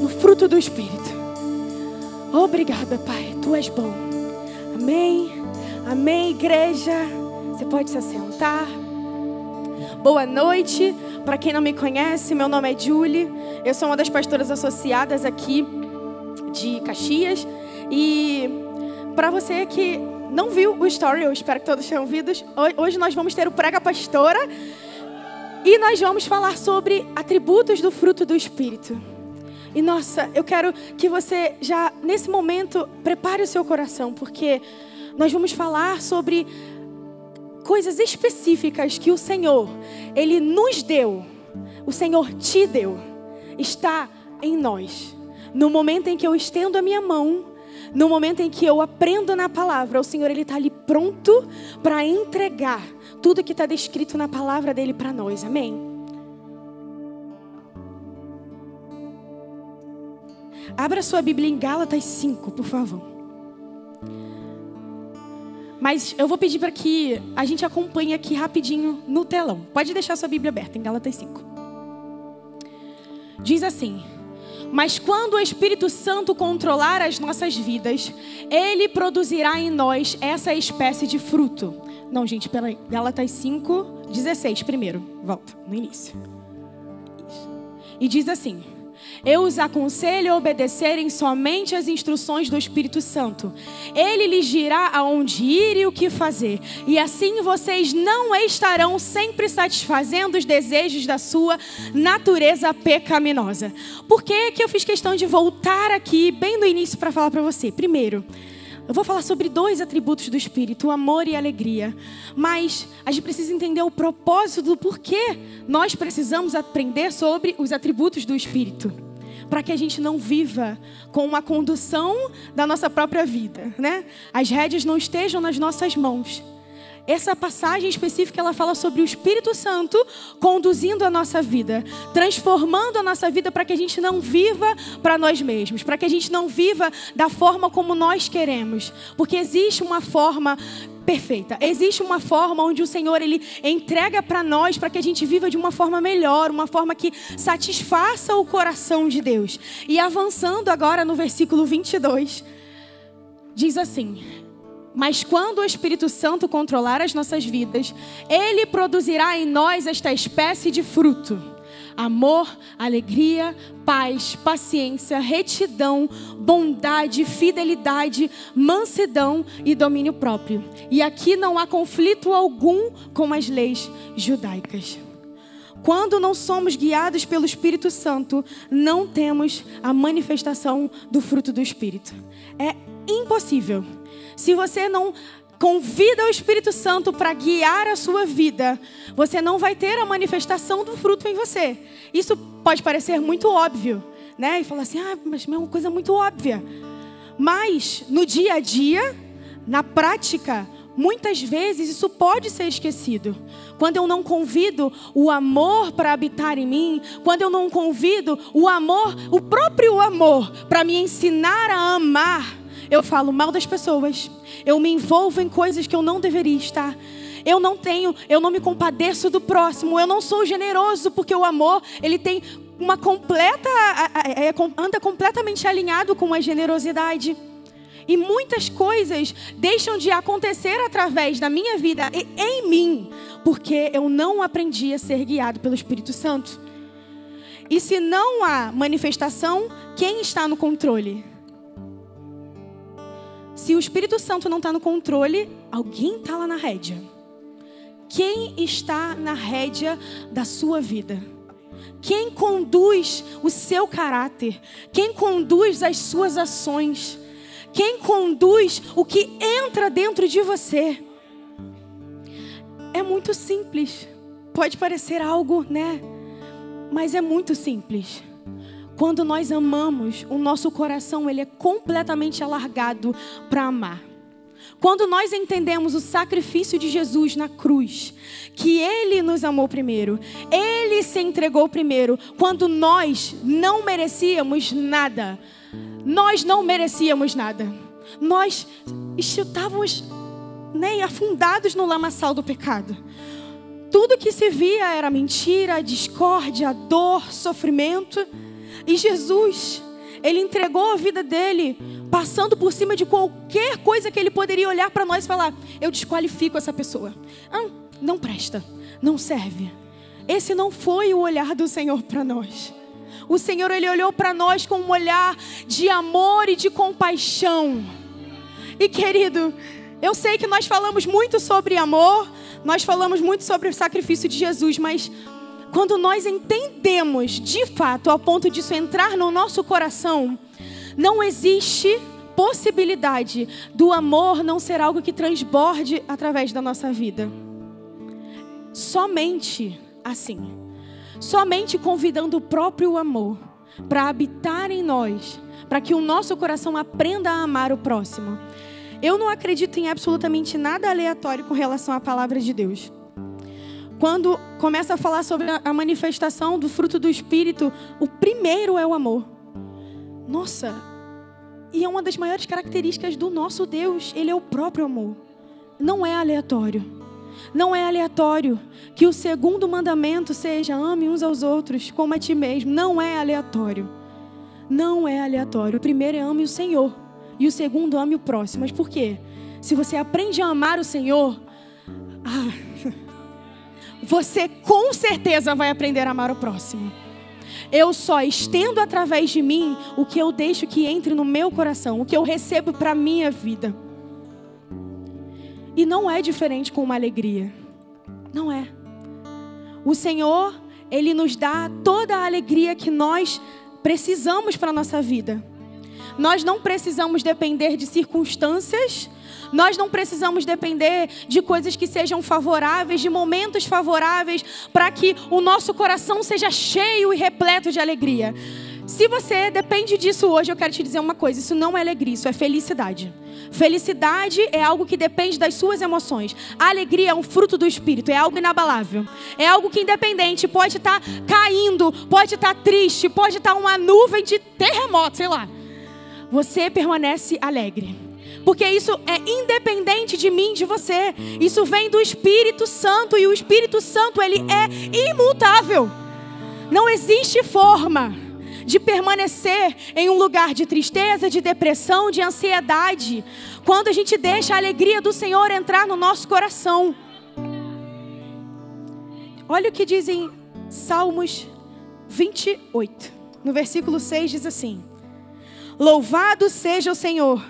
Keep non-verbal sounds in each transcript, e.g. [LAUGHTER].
no fruto do Espírito. Obrigada, Pai. Tu és bom. Amém. Amém, igreja. Você pode se assentar. Boa noite. Para quem não me conhece, meu nome é Julie. Eu sou uma das pastoras associadas aqui de Caxias. E para você que não viu o story, eu espero que todos tenham visto. Hoje nós vamos ter o Prega Pastora. E nós vamos falar sobre atributos do fruto do Espírito. E nossa, eu quero que você já nesse momento prepare o seu coração, porque nós vamos falar sobre coisas específicas que o Senhor, ele nos deu. O Senhor te deu. Está em nós. No momento em que eu estendo a minha mão, no momento em que eu aprendo na palavra, o Senhor ele está ali pronto para entregar tudo que está descrito na palavra dele para nós. Amém. Abra sua Bíblia em Gálatas 5, por favor. Mas eu vou pedir para que a gente acompanhe aqui rapidinho no telão. Pode deixar sua Bíblia aberta em Gálatas 5. Diz assim: Mas quando o Espírito Santo controlar as nossas vidas, ele produzirá em nós essa espécie de fruto. Não, gente, peraí. Gálatas 5, 16 primeiro. Volta, no início. E diz assim: eu os aconselho a obedecerem somente às instruções do Espírito Santo. Ele lhes dirá aonde ir e o que fazer. E assim vocês não estarão sempre satisfazendo os desejos da sua natureza pecaminosa. Por que, que eu fiz questão de voltar aqui bem no início para falar para você? Primeiro, eu vou falar sobre dois atributos do Espírito, o amor e a alegria. Mas a gente precisa entender o propósito do porquê nós precisamos aprender sobre os atributos do Espírito. Para que a gente não viva com uma condução da nossa própria vida, né? As rédeas não estejam nas nossas mãos. Essa passagem específica ela fala sobre o Espírito Santo conduzindo a nossa vida, transformando a nossa vida para que a gente não viva para nós mesmos, para que a gente não viva da forma como nós queremos, porque existe uma forma perfeita. Existe uma forma onde o Senhor ele entrega para nós para que a gente viva de uma forma melhor, uma forma que satisfaça o coração de Deus. E avançando agora no versículo 22, diz assim: mas quando o Espírito Santo controlar as nossas vidas, ele produzirá em nós esta espécie de fruto: amor, alegria, paz, paciência, retidão, bondade, fidelidade, mansidão e domínio próprio. E aqui não há conflito algum com as leis judaicas. Quando não somos guiados pelo Espírito Santo, não temos a manifestação do fruto do Espírito. É impossível se você não convida o Espírito Santo para guiar a sua vida, você não vai ter a manifestação do fruto em você. Isso pode parecer muito óbvio, né? E falar assim, ah, mas é uma coisa muito óbvia. Mas no dia a dia, na prática, muitas vezes isso pode ser esquecido. Quando eu não convido o amor para habitar em mim, quando eu não convido o amor, o próprio amor, para me ensinar a amar eu falo mal das pessoas, eu me envolvo em coisas que eu não deveria estar. Eu não tenho, eu não me compadeço do próximo, eu não sou generoso porque o amor, ele tem uma completa é, anda completamente alinhado com a generosidade. E muitas coisas deixam de acontecer através da minha vida e em mim, porque eu não aprendi a ser guiado pelo Espírito Santo. E se não há manifestação, quem está no controle? Se o Espírito Santo não está no controle, alguém está lá na rédea. Quem está na rédea da sua vida? Quem conduz o seu caráter? Quem conduz as suas ações? Quem conduz o que entra dentro de você? É muito simples. Pode parecer algo, né? Mas é muito simples. Quando nós amamos, o nosso coração ele é completamente alargado para amar. Quando nós entendemos o sacrifício de Jesus na cruz, que Ele nos amou primeiro, Ele se entregou primeiro, quando nós não merecíamos nada, nós não merecíamos nada, nós estávamos nem afundados no lamaçal do pecado. Tudo que se via era mentira, discórdia, dor, sofrimento. E Jesus, ele entregou a vida dele, passando por cima de qualquer coisa que ele poderia olhar para nós e falar: Eu desqualifico essa pessoa. Ah, não presta, não serve. Esse não foi o olhar do Senhor para nós. O Senhor, ele olhou para nós com um olhar de amor e de compaixão. E querido, eu sei que nós falamos muito sobre amor, nós falamos muito sobre o sacrifício de Jesus, mas quando nós entendemos de fato, ao ponto disso entrar no nosso coração, não existe possibilidade do amor não ser algo que transborde através da nossa vida. Somente assim. Somente convidando o próprio amor para habitar em nós, para que o nosso coração aprenda a amar o próximo. Eu não acredito em absolutamente nada aleatório com relação à palavra de Deus quando começa a falar sobre a manifestação do fruto do Espírito, o primeiro é o amor. Nossa, e é uma das maiores características do nosso Deus, ele é o próprio amor. Não é aleatório. Não é aleatório que o segundo mandamento seja ame uns aos outros como a ti mesmo. Não é aleatório. Não é aleatório. O primeiro é ame o Senhor e o segundo ame o próximo. Mas por quê? Se você aprende a amar o Senhor, ah, você com certeza vai aprender a amar o próximo. Eu só estendo através de mim o que eu deixo que entre no meu coração, o que eu recebo para a minha vida. E não é diferente com uma alegria. Não é. O Senhor, Ele nos dá toda a alegria que nós precisamos para a nossa vida. Nós não precisamos depender de circunstâncias nós não precisamos depender de coisas que sejam favoráveis, de momentos favoráveis, para que o nosso coração seja cheio e repleto de alegria. Se você depende disso hoje, eu quero te dizer uma coisa: isso não é alegria, isso é felicidade. Felicidade é algo que depende das suas emoções. A alegria é um fruto do espírito, é algo inabalável. É algo que independente pode estar tá caindo, pode estar tá triste, pode estar tá uma nuvem de terremoto, sei lá. Você permanece alegre porque isso é independente de mim, de você. Isso vem do Espírito Santo e o Espírito Santo ele é imutável. Não existe forma de permanecer em um lugar de tristeza, de depressão, de ansiedade, quando a gente deixa a alegria do Senhor entrar no nosso coração. Olha o que dizem Salmos 28, no versículo 6 diz assim: Louvado seja o Senhor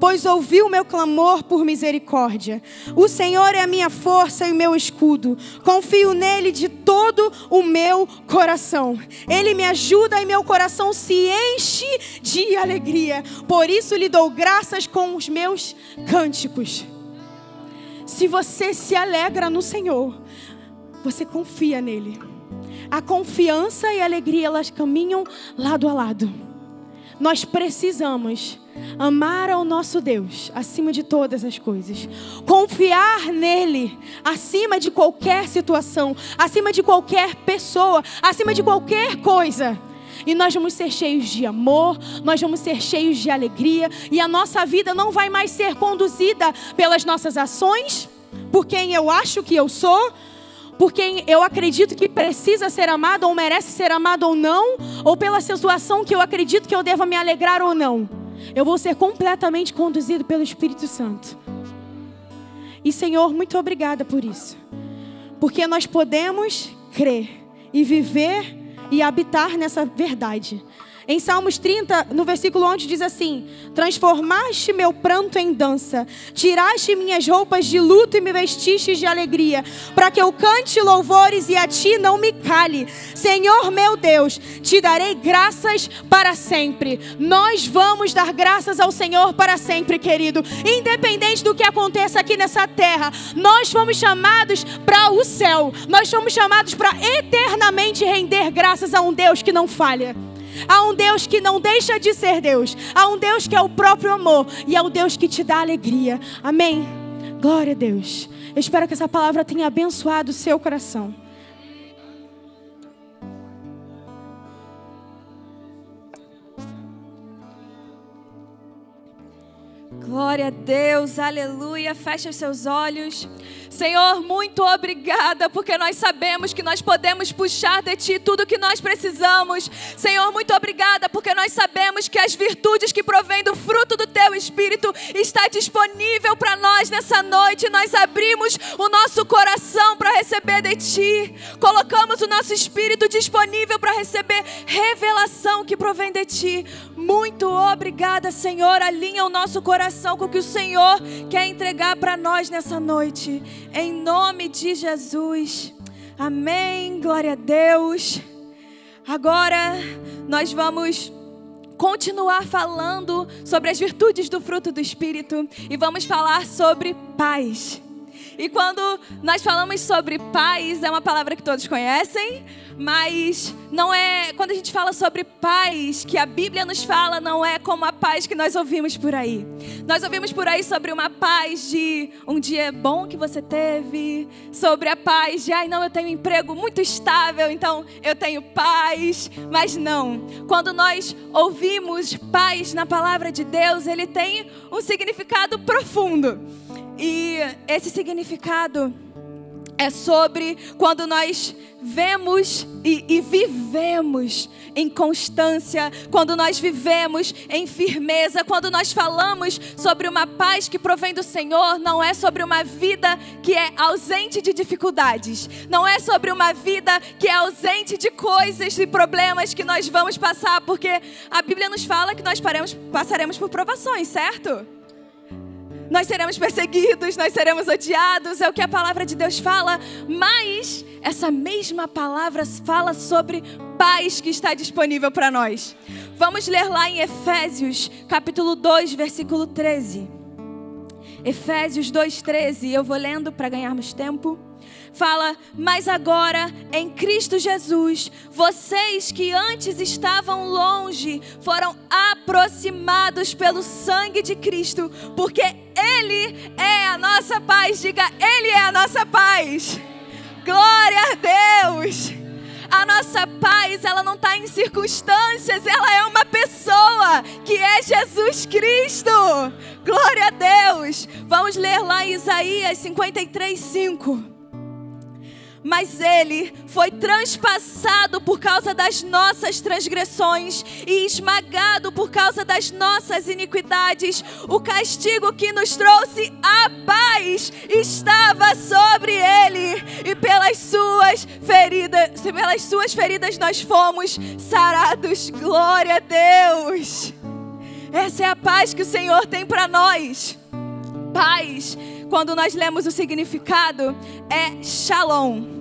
pois ouviu meu clamor por misericórdia. O Senhor é a minha força e o meu escudo. Confio nele de todo o meu coração. Ele me ajuda e meu coração se enche de alegria. Por isso lhe dou graças com os meus cânticos. Se você se alegra no Senhor, você confia nele. A confiança e a alegria elas caminham lado a lado. Nós precisamos amar ao nosso Deus acima de todas as coisas, confiar nele acima de qualquer situação, acima de qualquer pessoa, acima de qualquer coisa. E nós vamos ser cheios de amor, nós vamos ser cheios de alegria, e a nossa vida não vai mais ser conduzida pelas nossas ações, por quem eu acho que eu sou, por quem eu acredito que precisa ser amado ou merece ser amado ou não, ou pela situação que eu acredito que eu deva me alegrar ou não. Eu vou ser completamente conduzido pelo Espírito Santo. E Senhor, muito obrigada por isso. Porque nós podemos crer e viver e habitar nessa verdade. Em Salmos 30, no versículo 11, diz assim: Transformaste meu pranto em dança, tiraste minhas roupas de luto e me vestiste de alegria, para que eu cante louvores e a ti não me cale. Senhor meu Deus, te darei graças para sempre. Nós vamos dar graças ao Senhor para sempre, querido. Independente do que aconteça aqui nessa terra, nós fomos chamados para o céu. Nós fomos chamados para eternamente render graças a um Deus que não falha. Há um Deus que não deixa de ser Deus. Há um Deus que é o próprio amor. E é o Deus que te dá alegria. Amém? Glória a Deus. Eu espero que essa palavra tenha abençoado o seu coração. Glória a Deus, aleluia. Fecha os seus olhos. Senhor, muito obrigada, porque nós sabemos que nós podemos puxar de Ti tudo o que nós precisamos. Senhor, muito obrigada, porque nós sabemos que as virtudes que provêm do fruto do Teu Espírito está disponível para nós nessa noite. Nós abrimos o nosso coração para receber de Ti. Colocamos o nosso espírito disponível para receber revelação que provém de Ti. Muito obrigada, Senhor. Alinha o nosso coração com o que o Senhor quer entregar para nós nessa noite em nome de Jesus. Amém. Glória a Deus. Agora nós vamos continuar falando sobre as virtudes do fruto do Espírito e vamos falar sobre paz. E quando nós falamos sobre paz, é uma palavra que todos conhecem, mas não é. Quando a gente fala sobre paz, que a Bíblia nos fala, não é como a paz que nós ouvimos por aí. Nós ouvimos por aí sobre uma paz de um dia bom que você teve, sobre a paz de, ai, não, eu tenho um emprego muito estável, então eu tenho paz. Mas não. Quando nós ouvimos paz na palavra de Deus, ele tem um significado profundo. E esse significado é sobre quando nós vemos e, e, vivemos em constância, quando nós vivemos em firmeza, quando nós falamos sobre uma paz que provém do Senhor, não é sobre uma vida que é ausente de dificuldades, não é sobre uma vida que é ausente de coisas e problemas que nós vamos passar, porque a Bíblia nos fala que nós paremos, passaremos por provações, certo? Nós seremos perseguidos, nós seremos odiados, é o que a palavra de Deus fala, mas essa mesma palavra fala sobre paz que está disponível para nós. Vamos ler lá em Efésios, capítulo 2, versículo 13. Efésios 2:13, eu vou lendo para ganharmos tempo fala: Mas agora, em Cristo Jesus, vocês que antes estavam longe foram aproximados pelo sangue de Cristo, porque Ele é a nossa paz. Diga, Ele é a nossa paz. Glória a Deus. A nossa paz, ela não está em circunstâncias, ela é uma pessoa, que é Jesus Cristo. Glória a Deus. Vamos ler lá Isaías 53, 5 mas ele foi transpassado por causa das nossas transgressões e esmagado por causa das nossas iniquidades. O castigo que nos trouxe a paz estava sobre ele, e pelas suas feridas, pelas suas feridas nós fomos sarados. Glória a Deus. Essa é a paz que o Senhor tem para nós. Paz quando nós lemos o significado, é shalom.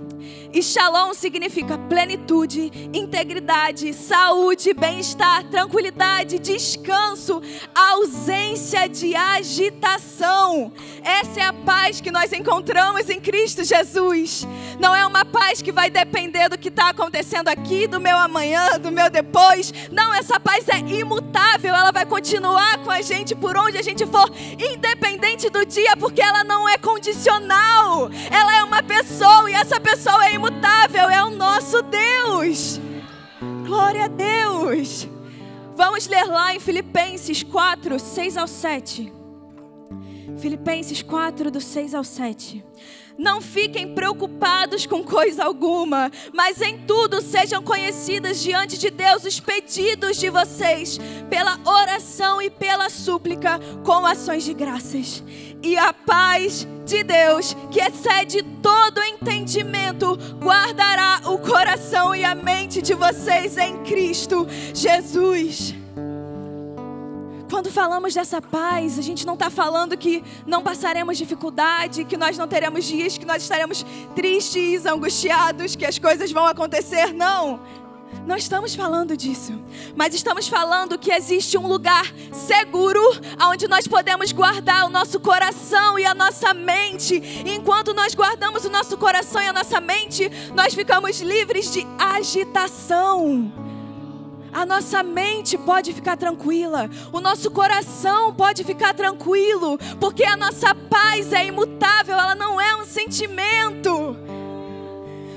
E shalom significa plenitude, integridade, saúde, bem-estar, tranquilidade, descanso, ausência de agitação. Essa é a paz que nós encontramos em Cristo Jesus. Não é uma paz que vai depender do que está acontecendo aqui, do meu amanhã, do meu depois. Não, essa paz é imutável. Ela vai continuar com a gente por onde a gente for, independente do dia, porque ela não é condicional. Ela é uma pessoa e essa pessoa é imutável imutável é o nosso Deus. Glória a Deus. Vamos ler lá em Filipenses 4, 6 ao 7. Filipenses 4, do 6 ao 7. Não fiquem preocupados com coisa alguma, mas em tudo sejam conhecidas diante de Deus os pedidos de vocês, pela oração e pela súplica, com ações de graças. E a paz de Deus, que excede todo entendimento, guardará o coração e a mente de vocês em Cristo Jesus. Quando falamos dessa paz, a gente não está falando que não passaremos dificuldade, que nós não teremos dias, que nós estaremos tristes, angustiados, que as coisas vão acontecer. Não. Não estamos falando disso, mas estamos falando que existe um lugar seguro onde nós podemos guardar o nosso coração e a nossa mente. E enquanto nós guardamos o nosso coração e a nossa mente, nós ficamos livres de agitação a nossa mente pode ficar tranquila, o nosso coração pode ficar tranquilo, porque a nossa paz é imutável, ela não é um sentimento.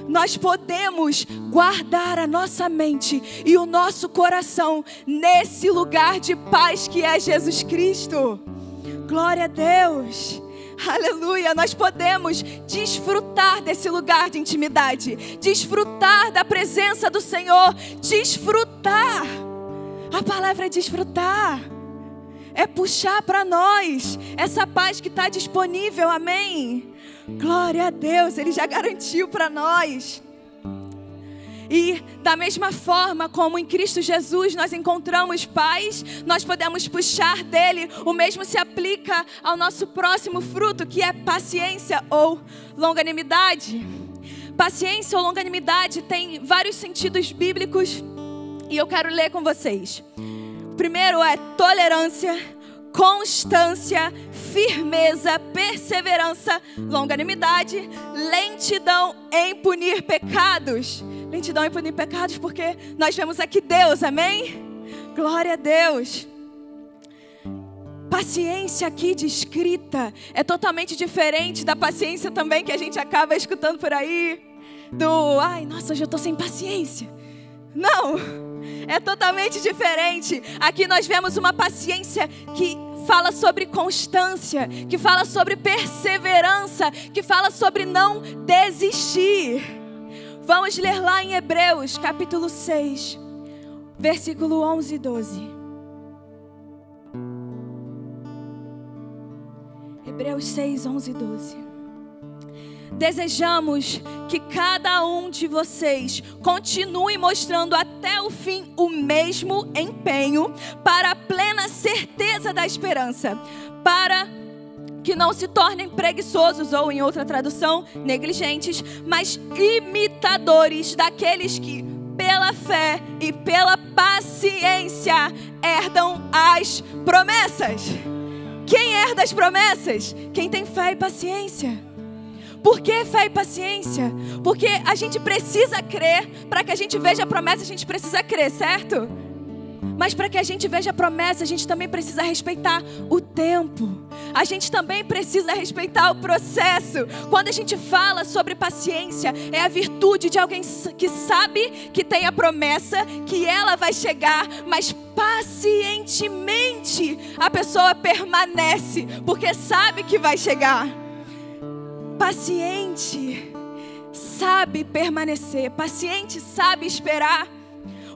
Nós podemos guardar a nossa mente e o nosso coração nesse lugar de paz que é Jesus Cristo. Glória a Deus. Aleluia, nós podemos desfrutar desse lugar de intimidade, desfrutar da presença do Senhor, desfrutar. A palavra é desfrutar, é puxar para nós essa paz que está disponível, amém? Glória a Deus, Ele já garantiu para nós. E da mesma forma como em Cristo Jesus nós encontramos paz, nós podemos puxar dele, o mesmo se aplica ao nosso próximo fruto, que é paciência ou longanimidade. Paciência ou longanimidade tem vários sentidos bíblicos e eu quero ler com vocês. O primeiro é tolerância, constância, firmeza, perseverança, longanimidade, lentidão em punir pecados lentidão e punir pecados, porque nós vemos aqui Deus, amém? Glória a Deus. Paciência aqui descrita é totalmente diferente da paciência também que a gente acaba escutando por aí. Do, ai, nossa, hoje eu estou sem paciência. Não, é totalmente diferente. Aqui nós vemos uma paciência que fala sobre constância, que fala sobre perseverança, que fala sobre não desistir. Vamos ler lá em Hebreus, capítulo 6, versículo 11 e 12. Hebreus 6, 11 e 12. Desejamos que cada um de vocês continue mostrando até o fim o mesmo empenho para a plena certeza da esperança, para que não se tornem preguiçosos ou, em outra tradução, negligentes, mas imitadores daqueles que, pela fé e pela paciência, herdam as promessas. Quem herda as promessas? Quem tem fé e paciência. Por que fé e paciência? Porque a gente precisa crer, para que a gente veja a promessa, a gente precisa crer, certo? Mas para que a gente veja a promessa, a gente também precisa respeitar o tempo. A gente também precisa respeitar o processo. Quando a gente fala sobre paciência, é a virtude de alguém que sabe que tem a promessa, que ela vai chegar, mas pacientemente a pessoa permanece, porque sabe que vai chegar. Paciente sabe permanecer, paciente sabe esperar.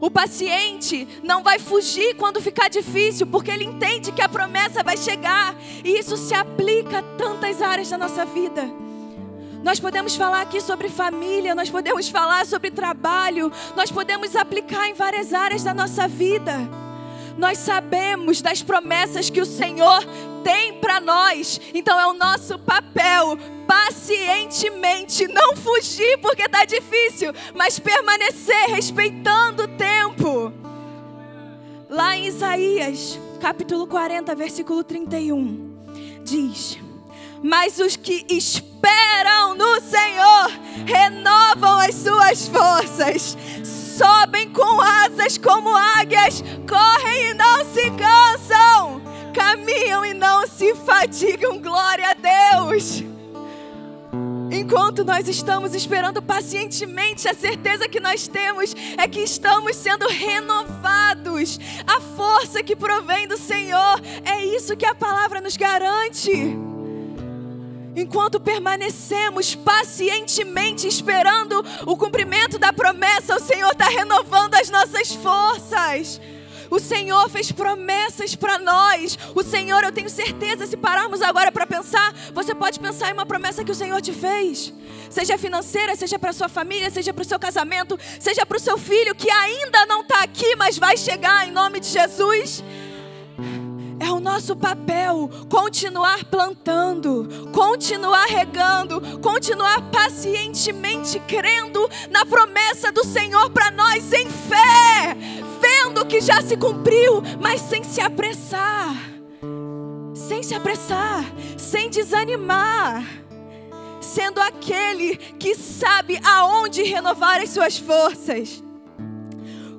O paciente não vai fugir quando ficar difícil, porque ele entende que a promessa vai chegar. E isso se aplica a tantas áreas da nossa vida. Nós podemos falar aqui sobre família, nós podemos falar sobre trabalho, nós podemos aplicar em várias áreas da nossa vida. Nós sabemos das promessas que o Senhor tem para nós, então é o nosso papel pacientemente, não fugir porque está difícil, mas permanecer respeitando o tempo. Lá em Isaías, capítulo 40, versículo 31, diz: Mas os que esperam no Senhor renovam as suas forças, sobem com asas como águias, correm e não se cansam, caminham e não se fatigam. Glória a Deus. Enquanto nós estamos esperando pacientemente, a certeza que nós temos é que estamos sendo renovados. A força que provém do Senhor, é isso que a palavra nos garante. Enquanto permanecemos pacientemente esperando o cumprimento da promessa, o Senhor está renovando as nossas forças. O Senhor fez promessas para nós. O Senhor, eu tenho certeza, se pararmos agora para pensar, você pode pensar em uma promessa que o Senhor te fez. Seja financeira, seja para sua família, seja para o seu casamento, seja para o seu filho que ainda não está aqui, mas vai chegar em nome de Jesus. É o nosso papel continuar plantando, continuar regando, continuar pacientemente crendo na promessa do Senhor para nós em fé, vendo que já se cumpriu, mas sem se apressar. Sem se apressar, sem desanimar. Sendo aquele que sabe aonde renovar as suas forças.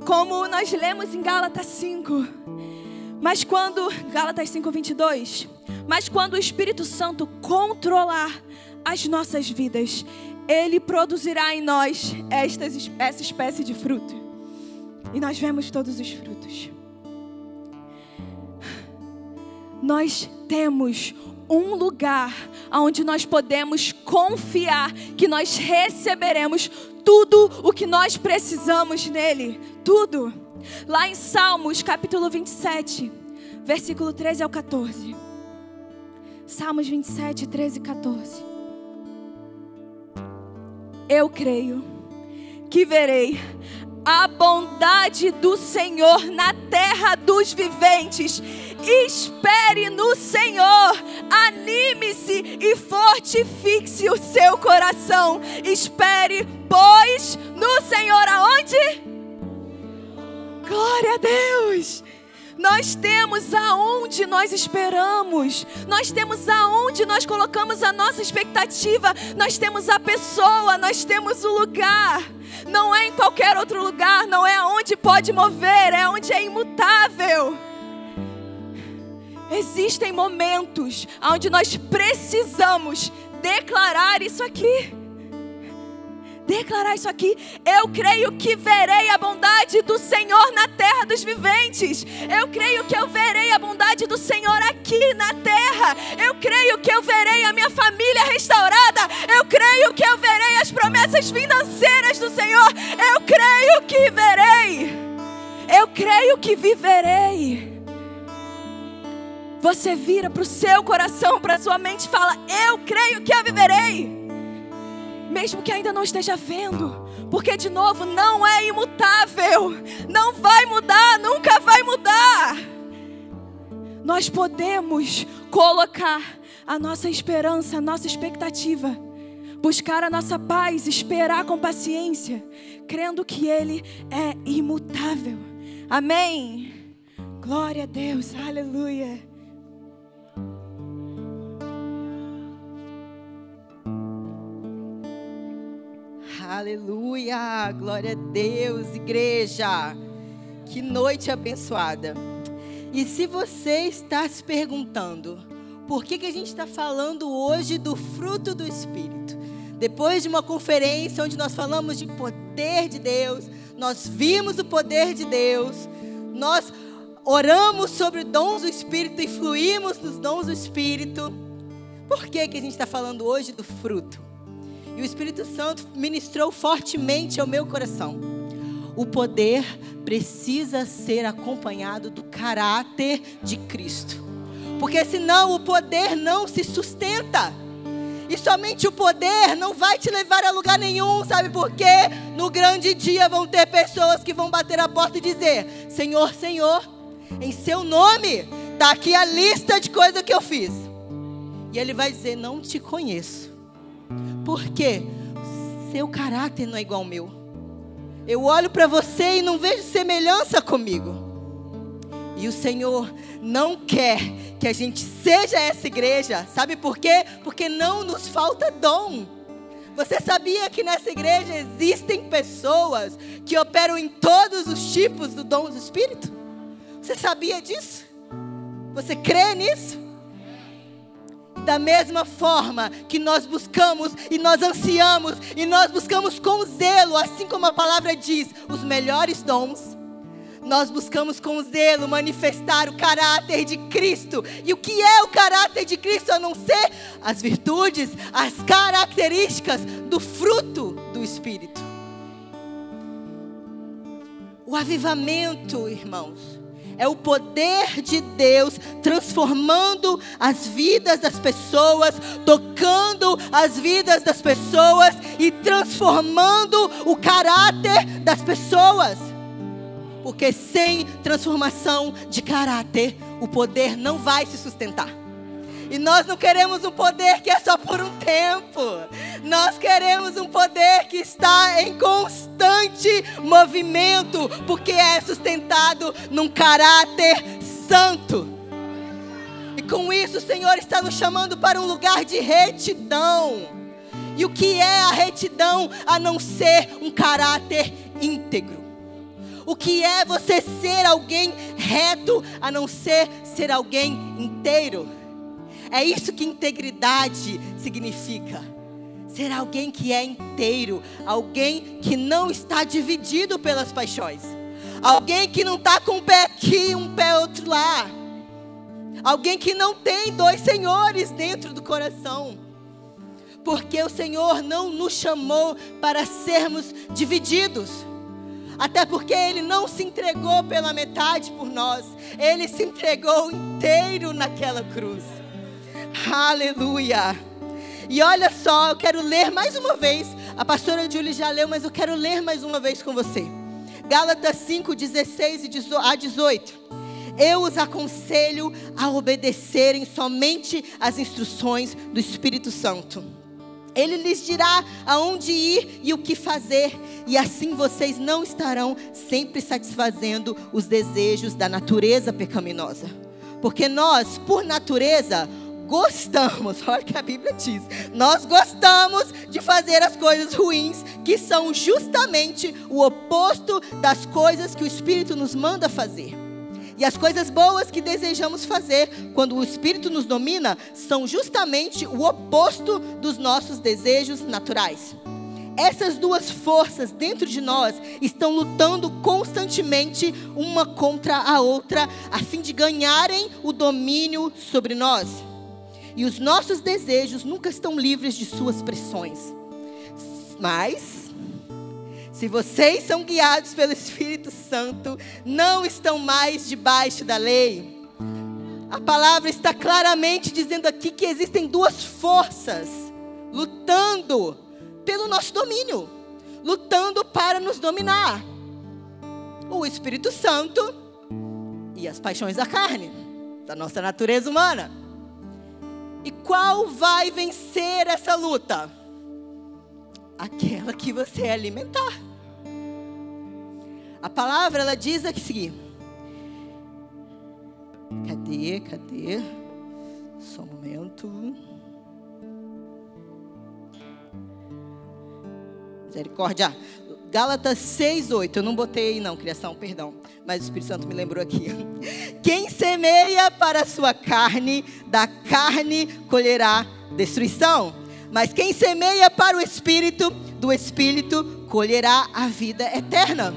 Como nós lemos em Gálatas 5 mas quando, Gálatas 5:22, mas quando o Espírito Santo controlar as nossas vidas, ele produzirá em nós esta, essa espécie de fruto. E nós vemos todos os frutos. Nós temos um lugar onde nós podemos confiar que nós receberemos tudo o que nós precisamos nele. Tudo. Lá em Salmos, capítulo 27, versículo 13 ao 14. Salmos 27, 13 e 14. Eu creio que verei a bondade do Senhor na terra dos viventes. Espere no Senhor, anime-se e fortifique o seu coração. Espere, pois, no Senhor aonde? Glória a Deus! Nós temos aonde nós esperamos, nós temos aonde nós colocamos a nossa expectativa, nós temos a pessoa, nós temos o lugar. Não é em qualquer outro lugar, não é onde pode mover, é onde é imutável. Existem momentos onde nós precisamos declarar isso aqui declarar isso aqui. Eu creio que verei a bondade do Senhor na terra dos viventes. Eu creio que eu verei a bondade do Senhor aqui na terra. Eu creio que eu verei a minha família restaurada. Eu creio que eu verei as promessas financeiras do Senhor. Eu creio que verei. Eu creio que viverei. Você vira para o seu coração, para a sua mente e fala: Eu creio que eu viverei mesmo que ainda não esteja vendo, porque de novo não é imutável, não vai mudar, nunca vai mudar. Nós podemos colocar a nossa esperança, a nossa expectativa, buscar a nossa paz, esperar com paciência, crendo que Ele é imutável. Amém. Glória a Deus, aleluia. Aleluia, glória a Deus, igreja. Que noite abençoada. E se você está se perguntando, por que, que a gente está falando hoje do fruto do Espírito? Depois de uma conferência onde nós falamos de poder de Deus, nós vimos o poder de Deus, nós oramos sobre dons do Espírito e fluímos nos dons do Espírito. Por que, que a gente está falando hoje do fruto? E o Espírito Santo ministrou fortemente ao meu coração. O poder precisa ser acompanhado do caráter de Cristo. Porque senão o poder não se sustenta. E somente o poder não vai te levar a lugar nenhum, sabe por quê? No grande dia vão ter pessoas que vão bater a porta e dizer: Senhor, Senhor, em seu nome, está aqui a lista de coisas que eu fiz. E ele vai dizer: Não te conheço. Porque seu caráter não é igual ao meu. Eu olho para você e não vejo semelhança comigo. E o Senhor não quer que a gente seja essa igreja. Sabe por quê? Porque não nos falta dom. Você sabia que nessa igreja existem pessoas que operam em todos os tipos do dom do Espírito? Você sabia disso? Você crê nisso? Da mesma forma que nós buscamos e nós ansiamos e nós buscamos com zelo, assim como a palavra diz, os melhores dons. Nós buscamos com zelo manifestar o caráter de Cristo. E o que é o caráter de Cristo a não ser as virtudes, as características do fruto do Espírito? O avivamento, irmãos, é o poder de Deus transformando as vidas das pessoas, tocando as vidas das pessoas e transformando o caráter das pessoas. Porque sem transformação de caráter, o poder não vai se sustentar. E nós não queremos um poder que é só por um tempo. Nós queremos um poder que está em constante movimento, porque é sustentado num caráter santo. E com isso o Senhor está nos chamando para um lugar de retidão. E o que é a retidão a não ser um caráter íntegro? O que é você ser alguém reto a não ser ser alguém inteiro? É isso que integridade significa. Ser alguém que é inteiro, alguém que não está dividido pelas paixões, alguém que não está com um pé aqui um pé outro lá, Alguém que não tem dois senhores dentro do coração. Porque o Senhor não nos chamou para sermos divididos. Até porque Ele não se entregou pela metade por nós, Ele se entregou inteiro naquela cruz. Aleluia! E olha só, eu quero ler mais uma vez. A pastora Julie já leu, mas eu quero ler mais uma vez com você. Gálatas 5, 16 a 18. Eu os aconselho a obedecerem somente às instruções do Espírito Santo. Ele lhes dirá aonde ir e o que fazer, e assim vocês não estarão sempre satisfazendo os desejos da natureza pecaminosa. Porque nós, por natureza, gostamos, [LAUGHS] olha o que a Bíblia diz, nós gostamos de fazer as coisas ruins, que são justamente o oposto das coisas que o Espírito nos manda fazer. E as coisas boas que desejamos fazer, quando o Espírito nos domina, são justamente o oposto dos nossos desejos naturais. Essas duas forças dentro de nós estão lutando constantemente uma contra a outra, a fim de ganharem o domínio sobre nós. E os nossos desejos nunca estão livres de suas pressões. Mas, se vocês são guiados pelo Espírito Santo, não estão mais debaixo da lei. A palavra está claramente dizendo aqui que existem duas forças lutando pelo nosso domínio, lutando para nos dominar: o Espírito Santo e as paixões da carne, da nossa natureza humana. E qual vai vencer essa luta? Aquela que você alimentar. A palavra ela diz aqui. Cadê? Cadê? Só um momento. Misericórdia. Gálatas 6, 8. Eu não botei aí, não, criação, perdão. Mas o Espírito Santo me lembrou aqui. [LAUGHS] Quem semeia para a sua carne, da carne colherá destruição. Mas quem semeia para o Espírito, do Espírito colherá a vida eterna.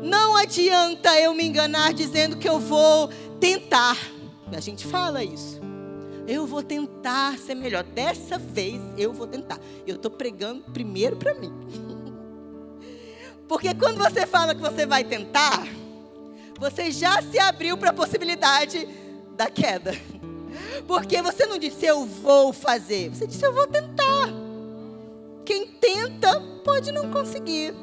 Não adianta eu me enganar dizendo que eu vou tentar. A gente fala isso. Eu vou tentar ser melhor. Dessa vez eu vou tentar. Eu estou pregando primeiro para mim. [LAUGHS] Porque quando você fala que você vai tentar, você já se abriu para a possibilidade da queda. Porque você não disse eu vou fazer, você disse eu vou tentar. Quem tenta pode não conseguir.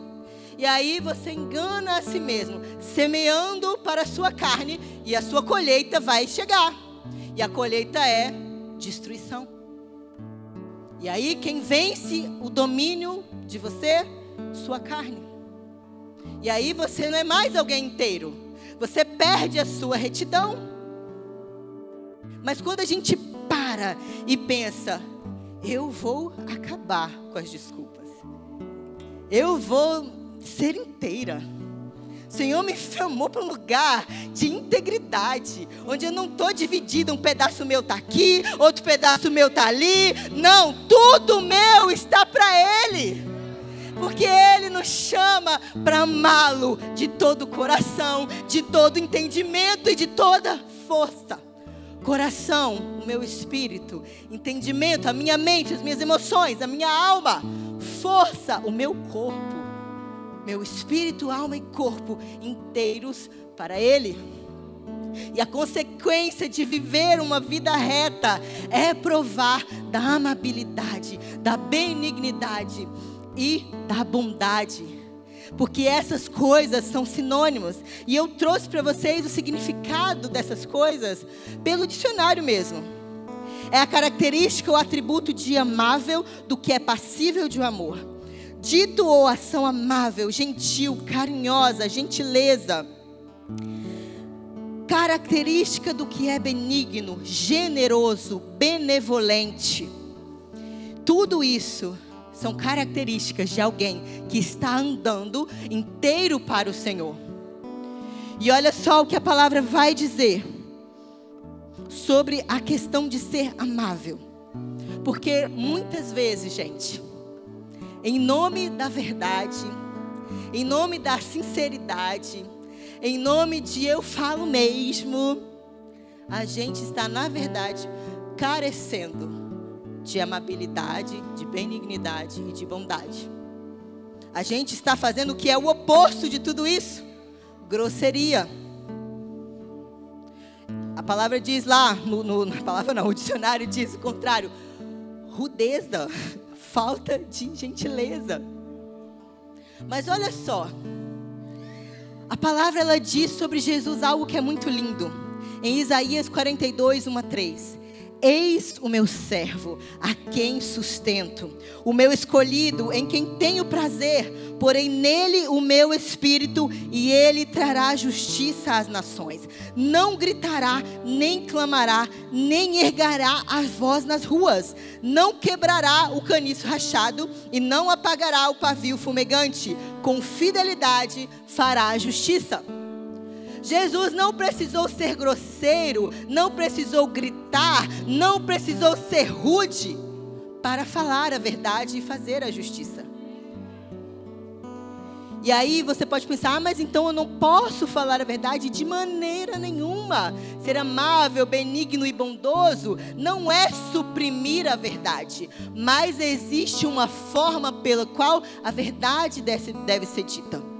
E aí você engana a si mesmo, semeando para a sua carne, e a sua colheita vai chegar. E a colheita é destruição. E aí quem vence o domínio de você? Sua carne. E aí você não é mais alguém inteiro. Você perde a sua retidão. Mas quando a gente para e pensa, eu vou acabar com as desculpas. Eu vou ser inteira. O Senhor me chamou para um lugar de integridade, onde eu não estou dividida, um pedaço meu está aqui, outro pedaço meu está ali. Não, tudo meu está para Ele porque Ele nos chama para amá-lo de todo o coração, de todo entendimento e de toda força. Coração, o meu espírito, entendimento, a minha mente, as minhas emoções, a minha alma, força, o meu corpo, meu espírito, alma e corpo inteiros para Ele. E a consequência de viver uma vida reta é provar da amabilidade, da benignidade e da bondade. Porque essas coisas são sinônimos. E eu trouxe para vocês o significado dessas coisas pelo dicionário mesmo. É a característica ou atributo de amável do que é passível de um amor. Dito ou ação amável, gentil, carinhosa, gentileza. Característica do que é benigno, generoso, benevolente. Tudo isso são características de alguém que está andando inteiro para o Senhor. E olha só o que a palavra vai dizer sobre a questão de ser amável. Porque muitas vezes, gente, em nome da verdade, em nome da sinceridade, em nome de eu falo mesmo, a gente está, na verdade, carecendo de amabilidade, de benignidade e de bondade. A gente está fazendo o que é o oposto de tudo isso: grosseria. A palavra diz lá, no, no, na palavra não, o dicionário diz o contrário: rudeza, [LAUGHS] falta de gentileza. Mas olha só, a palavra ela diz sobre Jesus algo que é muito lindo. Em Isaías 42, 1 a 3. Eis o meu servo, a quem sustento, o meu escolhido, em quem tenho prazer, porém nele o meu espírito, e ele trará justiça às nações. Não gritará, nem clamará, nem ergará a voz nas ruas, não quebrará o caniço rachado e não apagará o pavio fumegante. Com fidelidade fará a justiça. Jesus não precisou ser grosseiro, não precisou gritar, não precisou ser rude para falar a verdade e fazer a justiça. E aí você pode pensar, ah, mas então eu não posso falar a verdade de maneira nenhuma. Ser amável, benigno e bondoso não é suprimir a verdade, mas existe uma forma pela qual a verdade deve ser dita.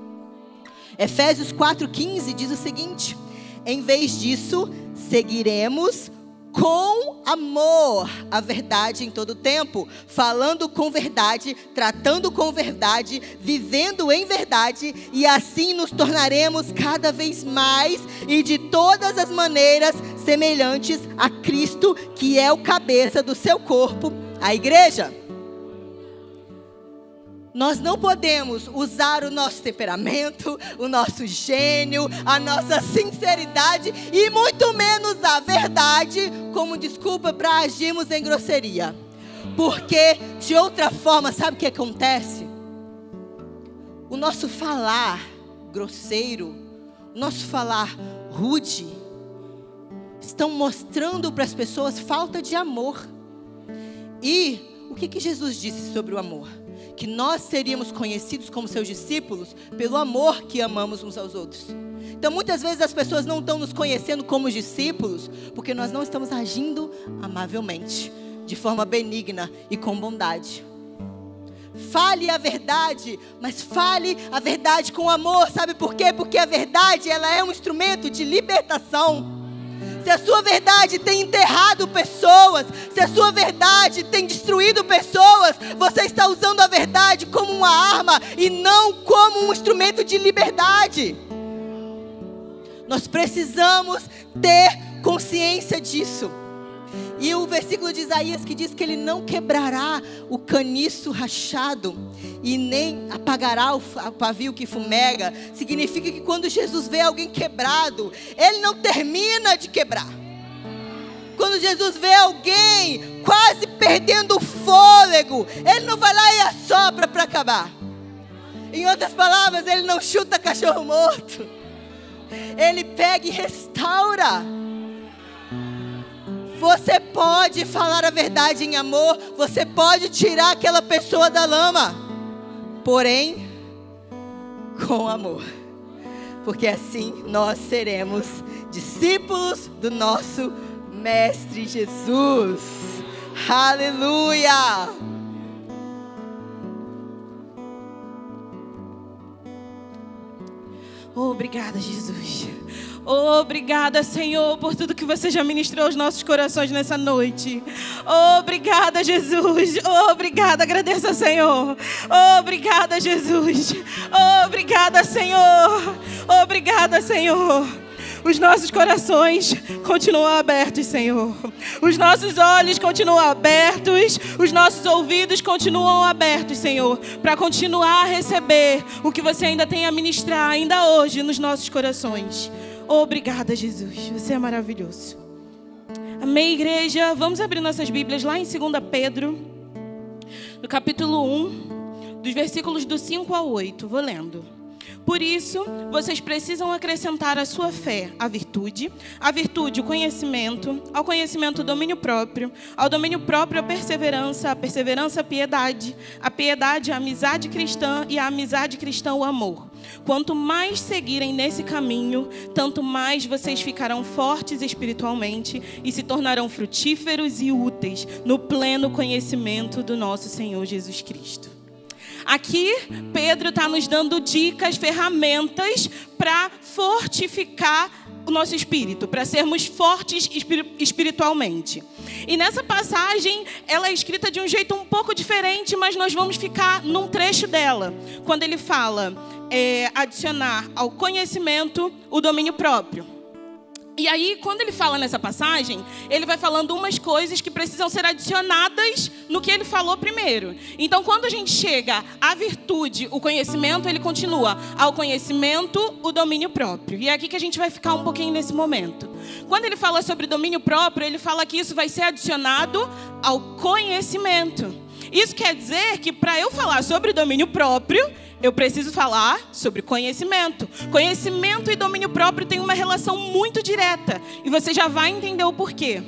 Efésios 4,15 diz o seguinte: em vez disso, seguiremos com amor a verdade em todo tempo, falando com verdade, tratando com verdade, vivendo em verdade, e assim nos tornaremos cada vez mais e de todas as maneiras semelhantes a Cristo, que é o cabeça do seu corpo, a igreja. Nós não podemos usar o nosso temperamento, o nosso gênio, a nossa sinceridade e muito menos a verdade como desculpa para agirmos em grosseria. Porque de outra forma, sabe o que acontece? O nosso falar grosseiro, o nosso falar rude, estão mostrando para as pessoas falta de amor. E o que, que Jesus disse sobre o amor? Que nós seríamos conhecidos como seus discípulos pelo amor que amamos uns aos outros. Então, muitas vezes as pessoas não estão nos conhecendo como discípulos porque nós não estamos agindo amavelmente, de forma benigna e com bondade. Fale a verdade, mas fale a verdade com amor. Sabe por quê? Porque a verdade ela é um instrumento de libertação se a sua verdade tem enterrado pessoas, se a sua verdade tem destruído pessoas, você está usando a verdade como uma arma e não como um instrumento de liberdade. Nós precisamos ter consciência disso. E o versículo de Isaías que diz que ele não quebrará o caniço rachado e nem apagará o pavio que fumega, significa que quando Jesus vê alguém quebrado, ele não termina de quebrar. Quando Jesus vê alguém quase perdendo o fôlego, ele não vai lá e assopra para acabar. Em outras palavras, ele não chuta cachorro morto. Ele pega e restaura. Você pode falar a verdade em amor, você pode tirar aquela pessoa da lama, porém, com amor, porque assim nós seremos discípulos do nosso Mestre Jesus. Aleluia! Obrigada, Jesus. Obrigada, Senhor, por tudo que você já ministrou aos nossos corações nessa noite. Obrigada, Jesus. Obrigada, agradeça, Senhor. Obrigada, Jesus. Obrigada, Senhor. Obrigada, Senhor. Os nossos corações continuam abertos, Senhor. Os nossos olhos continuam abertos. Os nossos ouvidos continuam abertos, Senhor. Para continuar a receber o que você ainda tem a ministrar, ainda hoje, nos nossos corações. Obrigada, Jesus. Você é maravilhoso. Amém, igreja. Vamos abrir nossas Bíblias lá em 2 Pedro, no capítulo 1, dos versículos do 5 ao 8. Vou lendo. Por isso, vocês precisam acrescentar à sua fé a virtude, à virtude o conhecimento, ao conhecimento o domínio próprio, ao domínio próprio a perseverança, a perseverança a piedade, a piedade a amizade cristã e a amizade cristã o amor. Quanto mais seguirem nesse caminho, tanto mais vocês ficarão fortes espiritualmente e se tornarão frutíferos e úteis no pleno conhecimento do nosso Senhor Jesus Cristo. Aqui, Pedro está nos dando dicas, ferramentas para fortificar o nosso espírito, para sermos fortes espiritualmente. E nessa passagem, ela é escrita de um jeito um pouco diferente, mas nós vamos ficar num trecho dela, quando ele fala é, adicionar ao conhecimento o domínio próprio. E aí, quando ele fala nessa passagem, ele vai falando umas coisas que precisam ser adicionadas no que ele falou primeiro. Então, quando a gente chega à virtude, o conhecimento, ele continua ao conhecimento, o domínio próprio. E é aqui que a gente vai ficar um pouquinho nesse momento. Quando ele fala sobre domínio próprio, ele fala que isso vai ser adicionado ao conhecimento. Isso quer dizer que para eu falar sobre domínio próprio, eu preciso falar sobre conhecimento. Conhecimento e domínio próprio têm uma relação muito direta. E você já vai entender o porquê.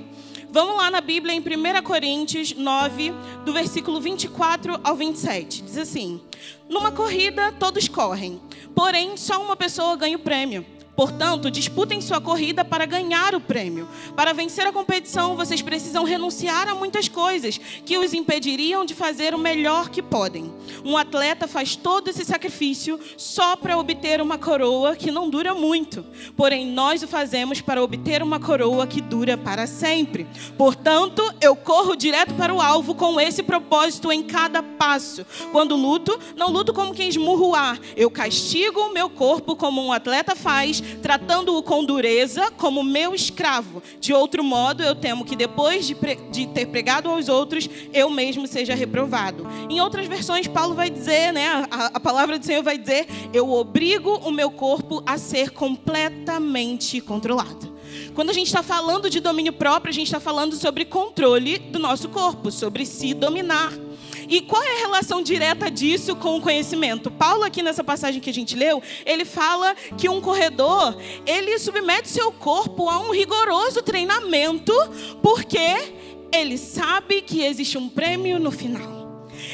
Vamos lá na Bíblia em 1 Coríntios 9, do versículo 24 ao 27. Diz assim: Numa corrida todos correm, porém só uma pessoa ganha o prêmio. Portanto, disputem sua corrida para ganhar o prêmio. Para vencer a competição, vocês precisam renunciar a muitas coisas que os impediriam de fazer o melhor que podem. Um atleta faz todo esse sacrifício só para obter uma coroa que não dura muito. Porém, nós o fazemos para obter uma coroa que dura para sempre. Portanto, eu corro direto para o alvo com esse propósito em cada passo. Quando luto, não luto como quem esmurra o ar. Eu castigo o meu corpo como um atleta faz tratando-o com dureza como meu escravo. De outro modo, eu temo que depois de, de, ter pregado aos outros, eu mesmo seja reprovado. Em outras versões, Paulo vai dizer, né, a, a palavra do Senhor vai dizer: Eu obrigo o meu corpo a ser completamente controlado. Quando a gente está falando de domínio próprio, a gente está falando sobre controle do nosso corpo, sobre se dominar. E qual é a relação direta disso com o conhecimento? Paulo aqui nessa passagem que a gente leu, ele fala que um corredor, ele submete seu corpo a um rigoroso treinamento, porque ele sabe que existe um prêmio no final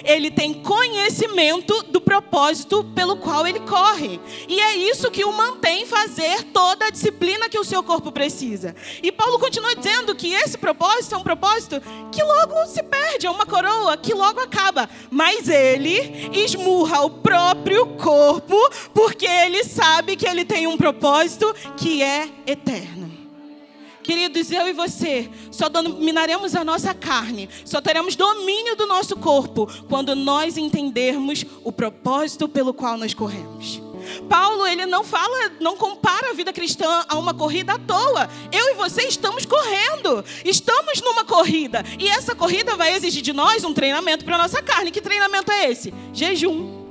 ele tem conhecimento do propósito pelo qual ele corre. E é isso que o mantém fazer toda a disciplina que o seu corpo precisa. E Paulo continua dizendo que esse propósito é um propósito que logo se perde, é uma coroa que logo acaba. Mas ele esmurra o próprio corpo porque ele sabe que ele tem um propósito que é eterno. Queridos, eu e você só dominaremos a nossa carne, só teremos domínio do nosso corpo quando nós entendermos o propósito pelo qual nós corremos. Paulo, ele não fala, não compara a vida cristã a uma corrida à toa. Eu e você estamos correndo, estamos numa corrida, e essa corrida vai exigir de nós um treinamento para a nossa carne. Que treinamento é esse? Jejum,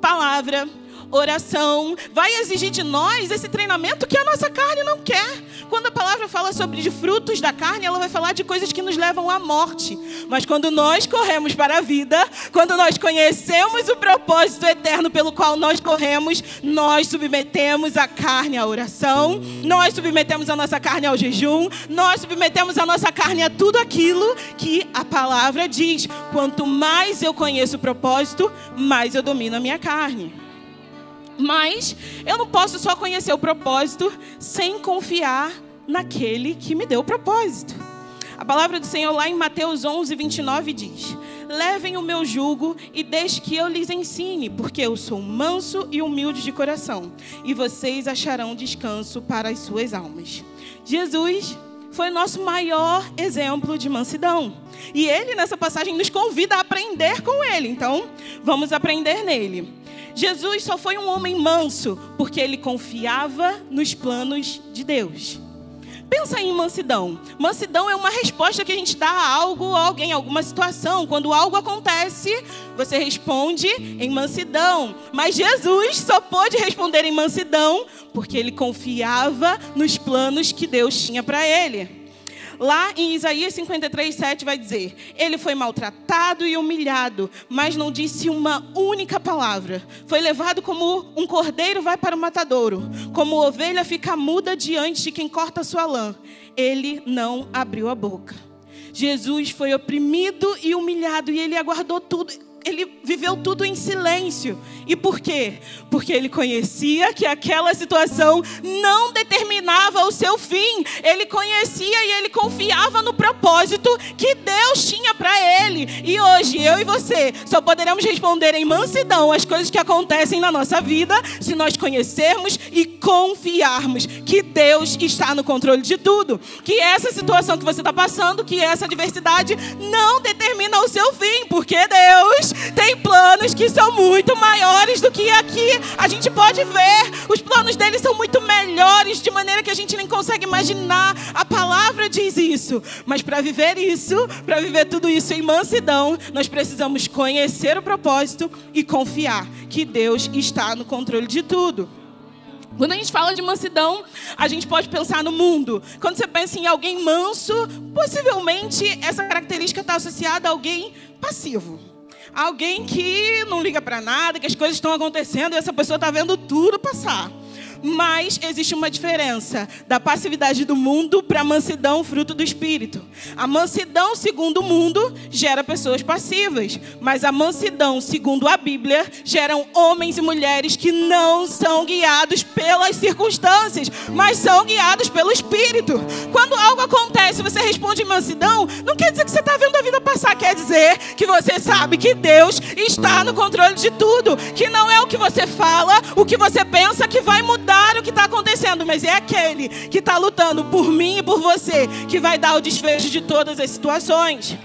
palavra, oração, vai exigir de nós esse treinamento que a nossa carne não quer. Quando a palavra fala sobre de frutos da carne, ela vai falar de coisas que nos levam à morte. Mas quando nós corremos para a vida, quando nós conhecemos o propósito eterno pelo qual nós corremos, nós submetemos a carne à oração, nós submetemos a nossa carne ao jejum, nós submetemos a nossa carne a tudo aquilo que a palavra diz. Quanto mais eu conheço o propósito, mais eu domino a minha carne. Mas eu não posso só conhecer o propósito sem confiar naquele que me deu o propósito. A palavra do Senhor lá em Mateus 11, 29 diz: Levem o meu jugo e deixe que eu lhes ensine, porque eu sou manso e humilde de coração, e vocês acharão descanso para as suas almas. Jesus foi nosso maior exemplo de mansidão. E ele, nessa passagem, nos convida a aprender com ele. Então, vamos aprender nele. Jesus só foi um homem manso porque ele confiava nos planos de Deus. Pensa em mansidão. Mansidão é uma resposta que a gente dá a algo, a alguém, a alguma situação. Quando algo acontece, você responde em mansidão. Mas Jesus só pôde responder em mansidão porque ele confiava nos planos que Deus tinha para ele. Lá em Isaías 53, 7 vai dizer: Ele foi maltratado e humilhado, mas não disse uma única palavra. Foi levado como um cordeiro vai para o matadouro, como ovelha fica muda diante de quem corta sua lã. Ele não abriu a boca. Jesus foi oprimido e humilhado e ele aguardou tudo ele viveu tudo em silêncio. E por quê? Porque ele conhecia que aquela situação não determinava o seu fim. Ele conhecia e ele confiava no propósito que Deus tinha para ele. E hoje, eu e você só poderemos responder em mansidão as coisas que acontecem na nossa vida se nós conhecermos e confiarmos que Deus está no controle de tudo. Que essa situação que você está passando, que essa adversidade não determina o seu fim, porque Deus tem planos que são muito maiores do que aqui a gente pode ver. Os planos dele são muito melhores, de maneira que a gente nem consegue imaginar. A palavra diz isso. Mas para viver isso, para viver tudo isso em mansidão, nós precisamos conhecer o propósito e confiar que Deus está no controle de tudo. Quando a gente fala de mansidão, a gente pode pensar no mundo. Quando você pensa em alguém manso, possivelmente essa característica está associada a alguém passivo. Alguém que não liga para nada, que as coisas estão acontecendo e essa pessoa está vendo tudo passar. Mas existe uma diferença da passividade do mundo para a mansidão, fruto do espírito. A mansidão, segundo o mundo, gera pessoas passivas, mas a mansidão, segundo a Bíblia, geram homens e mulheres que não são guiados pelas circunstâncias, mas são guiados pelo espírito. Quando algo acontece, você responde mansidão, não quer dizer que você está vendo a vida passar, quer dizer que você sabe que Deus está no controle de tudo, que não é o que você fala, o que você pensa que vai mudar o que está acontecendo, mas é aquele que está lutando por mim e por você que vai dar o desfecho de todas as situações.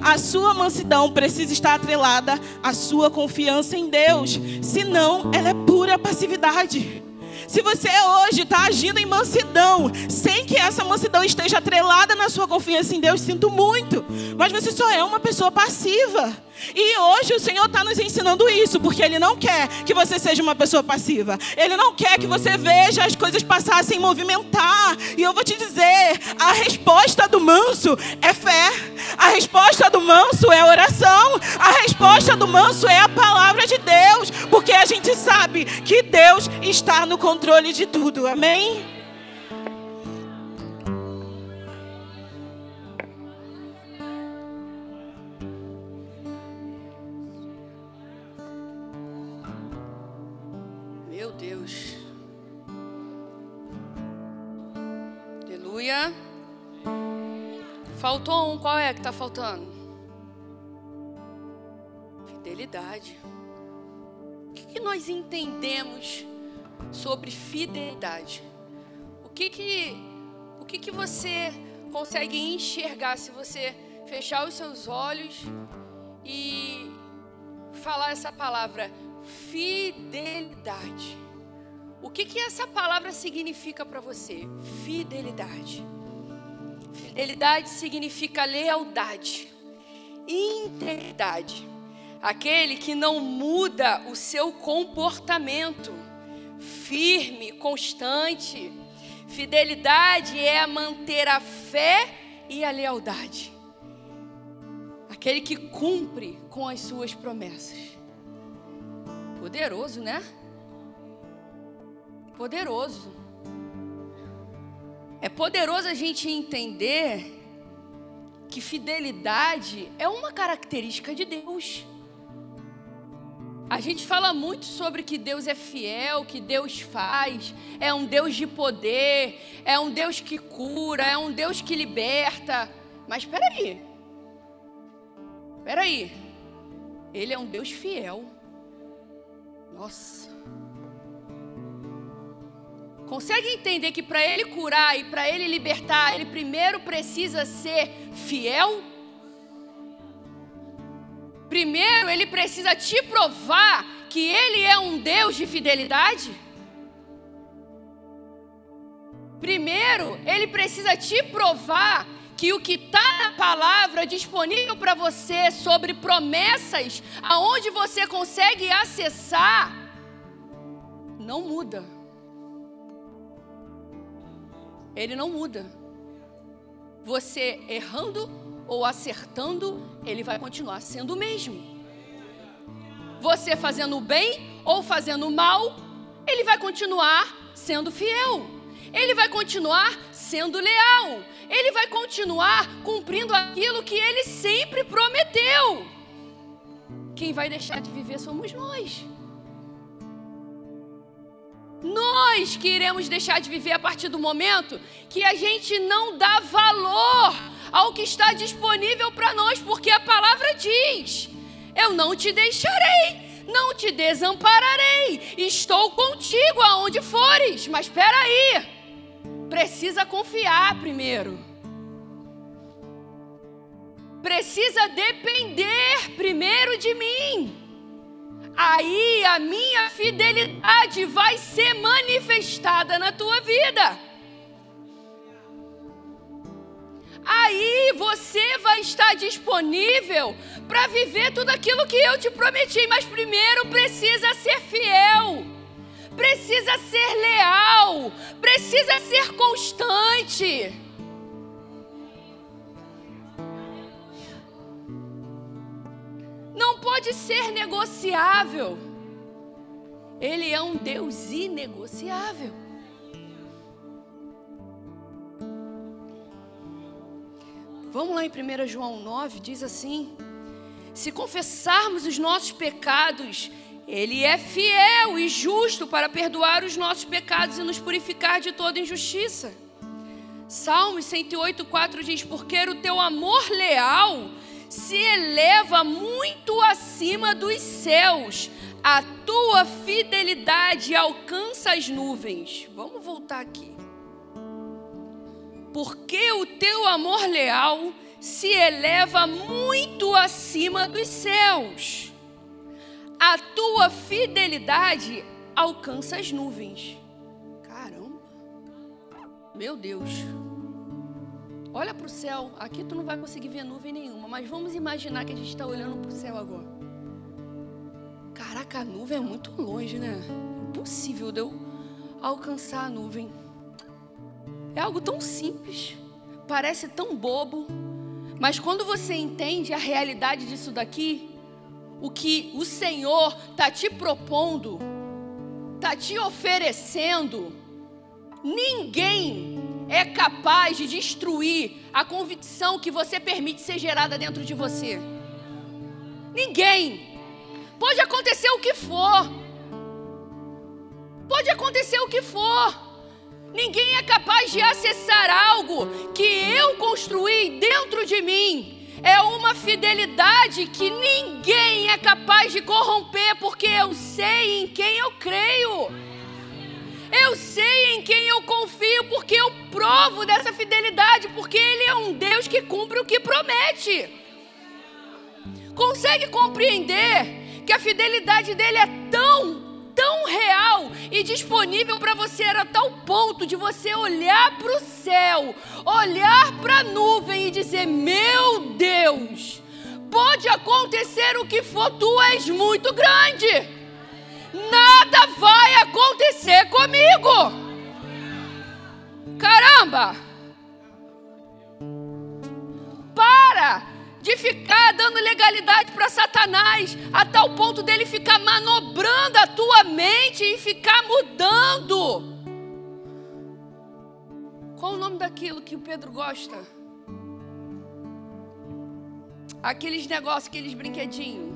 A sua mansidão precisa estar atrelada à sua confiança em Deus, senão ela é pura passividade. Se você hoje está agindo em mansidão, sem que essa mansidão esteja atrelada na sua confiança em Deus, sinto muito, mas você só é uma pessoa passiva. E hoje o Senhor está nos ensinando isso, porque Ele não quer que você seja uma pessoa passiva. Ele não quer que você veja as coisas passar sem movimentar. E eu vou te dizer: a resposta do manso é fé. A resposta do manso é oração. A resposta do manso é a palavra de Deus, porque a gente sabe que Deus está no controle de tudo. Amém? Faltou um, qual é que está faltando? Fidelidade. O que, que nós entendemos sobre fidelidade? O que que, o que que você consegue enxergar se você fechar os seus olhos e falar essa palavra fidelidade? O que que essa palavra significa para você? Fidelidade. Fidelidade significa lealdade, integridade. Aquele que não muda o seu comportamento, firme, constante. Fidelidade é manter a fé e a lealdade. Aquele que cumpre com as suas promessas. Poderoso, né? Poderoso. É poderoso a gente entender que fidelidade é uma característica de Deus. A gente fala muito sobre que Deus é fiel, que Deus faz, é um Deus de poder, é um Deus que cura, é um Deus que liberta. Mas espera aí. Espera aí. Ele é um Deus fiel. Nossa. Consegue entender que para ele curar e para ele libertar, ele primeiro precisa ser fiel? Primeiro, ele precisa te provar que ele é um Deus de fidelidade? Primeiro, ele precisa te provar que o que está na palavra disponível para você sobre promessas, aonde você consegue acessar, não muda. Ele não muda. Você errando ou acertando, ele vai continuar sendo o mesmo. Você fazendo bem ou fazendo mal, ele vai continuar sendo fiel. Ele vai continuar sendo leal. Ele vai continuar cumprindo aquilo que ele sempre prometeu. quem vai deixar de viver somos nós. Nós que iremos deixar de viver a partir do momento que a gente não dá valor ao que está disponível para nós, porque a palavra diz: Eu não te deixarei, não te desampararei, estou contigo aonde fores. Mas espera aí, precisa confiar primeiro. Precisa depender primeiro de mim aí a minha fidelidade vai ser manifestada na tua vida. Aí você vai estar disponível para viver tudo aquilo que eu te prometi, mas primeiro precisa ser fiel, precisa ser leal, precisa ser constante. Pode ser negociável. Ele é um Deus inegociável. Vamos lá em 1 João 9, diz assim: Se confessarmos os nossos pecados, Ele é fiel e justo para perdoar os nossos pecados e nos purificar de toda injustiça. Salmos 108, 4 diz: Porque o teu amor leal se eleva muito acima dos céus. A tua fidelidade alcança as nuvens. Vamos voltar aqui. Porque o teu amor leal se eleva muito acima dos céus. A tua fidelidade alcança as nuvens. Caramba. Meu Deus. Olha para o céu. Aqui tu não vai conseguir ver nuvem nenhuma, mas vamos imaginar que a gente está olhando para o céu agora. Caraca, a nuvem é muito longe, né? Impossível de eu alcançar a nuvem. É algo tão simples, parece tão bobo, mas quando você entende a realidade disso daqui, o que o Senhor está te propondo, está te oferecendo, ninguém é capaz de destruir a convicção que você permite ser gerada dentro de você. Ninguém. Pode acontecer o que for. Pode acontecer o que for. Ninguém é capaz de acessar algo que eu construí dentro de mim. É uma fidelidade que ninguém é capaz de corromper, porque eu sei em quem eu creio. Eu sei em quem eu confio, porque eu provo dessa fidelidade, porque Ele é um Deus que cumpre o que promete. Consegue compreender que a fidelidade dele é tão, tão real e disponível para você, era tal ponto de você olhar para o céu, olhar para a nuvem e dizer: Meu Deus, pode acontecer o que for, tu és muito grande nada vai acontecer comigo. Caramba! Para de ficar dando legalidade para Satanás a tal ponto dele ficar manobrando a tua mente e ficar mudando. Qual o nome daquilo que o Pedro gosta? Aqueles negócios, aqueles brinquedinhos.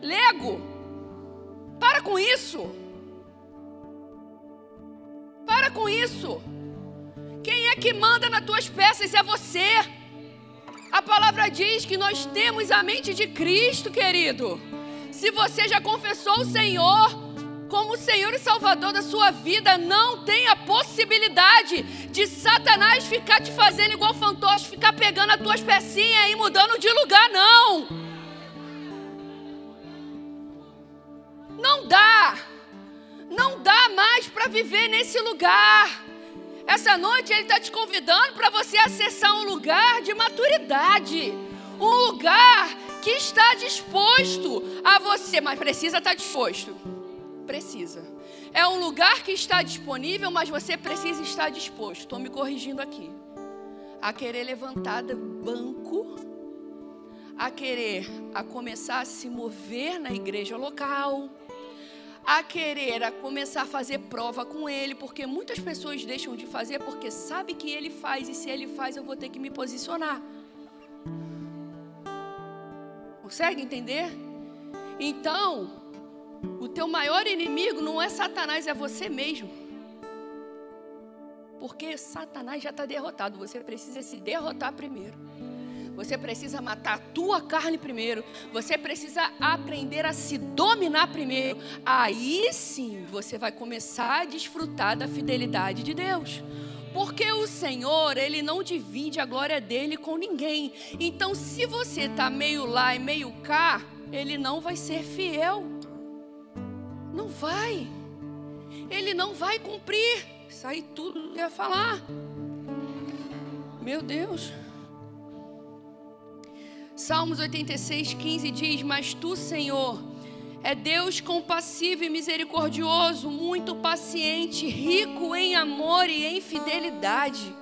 Lego. Para com isso. Para com isso. Quem é que manda nas tuas peças é você. A palavra diz que nós temos a mente de Cristo, querido. Se você já confessou o Senhor como Senhor e Salvador da sua vida, não tem a possibilidade de Satanás ficar te fazendo igual fantoche, ficar pegando as tuas pecinhas e mudando de lugar, não. Não dá. Não dá mais para viver nesse lugar. Essa noite ele está te convidando para você acessar um lugar de maturidade. Um lugar que está disposto a você, mas precisa estar tá disposto. Precisa. É um lugar que está disponível, mas você precisa estar disposto. Estou me corrigindo aqui. A querer levantar do banco, a querer a começar a se mover na igreja local, a querer a começar a fazer prova com ele, porque muitas pessoas deixam de fazer porque sabe que ele faz e se ele faz eu vou ter que me posicionar. Consegue entender? Então, o teu maior inimigo não é Satanás, é você mesmo. Porque Satanás já está derrotado. Você precisa se derrotar primeiro. Você precisa matar a tua carne primeiro. Você precisa aprender a se dominar primeiro. Aí sim você vai começar a desfrutar da fidelidade de Deus. Porque o Senhor, Ele não divide a glória dele com ninguém. Então, se você está meio lá e meio cá, Ele não vai ser fiel. Não vai. Ele não vai cumprir. Aí tudo ia falar. Meu Deus. Salmos 86, 15 diz: Mas tu, Senhor, é Deus compassivo e misericordioso, muito paciente, rico em amor e em fidelidade.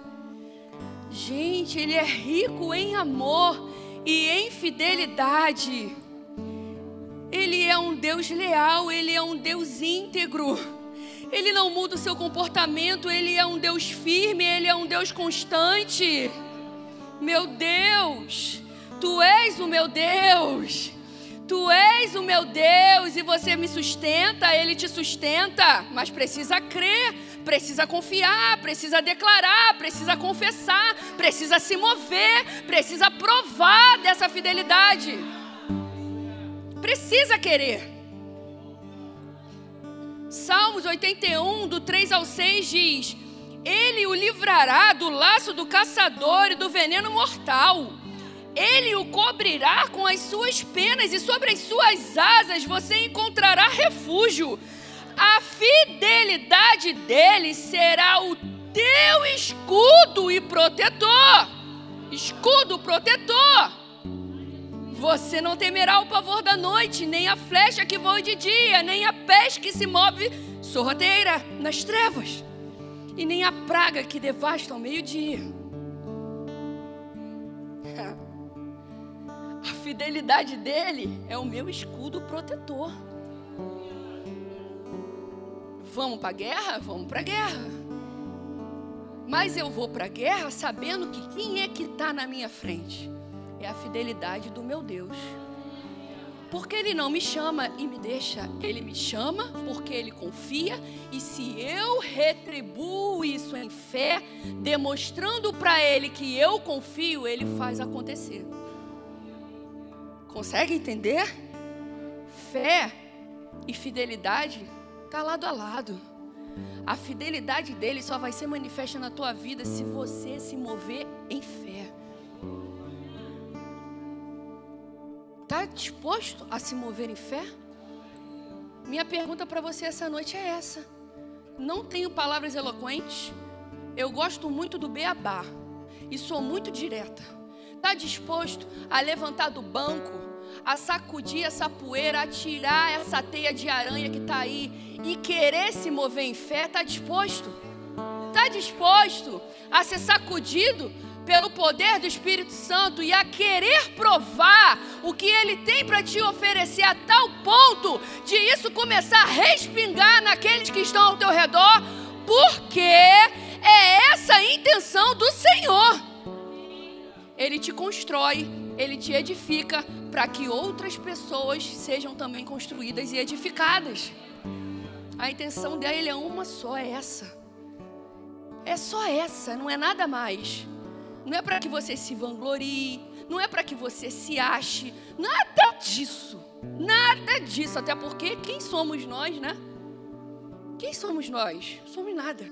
Gente, Ele é rico em amor e em fidelidade. Ele é um Deus leal, Ele é um Deus íntegro. Ele não muda o seu comportamento, Ele é um Deus firme, Ele é um Deus constante. Meu Deus, Tu és o meu Deus. Tu és o meu Deus e você me sustenta, Ele te sustenta, mas precisa crer, precisa confiar, precisa declarar, precisa confessar, precisa se mover, precisa provar dessa fidelidade. Precisa querer. Salmos 81, do 3 ao 6 diz: Ele o livrará do laço do caçador e do veneno mortal. Ele o cobrirá com as suas penas e sobre as suas asas você encontrará refúgio. A fidelidade dele será o teu escudo e protetor. Escudo protetor. Você não temerá o pavor da noite, nem a flecha que voa de dia, nem a peste que se move sorrateira nas trevas, e nem a praga que devasta ao meio-dia. A fidelidade dele é o meu escudo protetor. Vamos para a guerra? Vamos para a guerra. Mas eu vou para a guerra sabendo que quem é que está na minha frente? É a fidelidade do meu Deus. Porque Ele não me chama e me deixa, Ele me chama porque Ele confia, e se eu retribuo isso em fé, demonstrando para Ele que eu confio, Ele faz acontecer. Consegue entender? Fé e fidelidade está lado a lado. A fidelidade dele só vai ser manifesta na tua vida se você se mover em fé. Está disposto a se mover em fé? Minha pergunta para você essa noite é essa. Não tenho palavras eloquentes. Eu gosto muito do beabá e sou muito direta. Está disposto a levantar do banco, a sacudir essa poeira, a tirar essa teia de aranha que está aí e querer se mover em fé? Está disposto? Está disposto a ser sacudido pelo poder do Espírito Santo e a querer provar o que ele tem para te oferecer a tal ponto de isso começar a respingar naqueles que estão ao teu redor, porque é essa a intenção do Senhor. Ele te constrói, ele te edifica para que outras pessoas sejam também construídas e edificadas. A intenção dele é uma só, é essa. É só essa, não é nada mais. Não é para que você se vanglorie, não é para que você se ache, nada disso. Nada disso, até porque quem somos nós, né? Quem somos nós? Somos nada.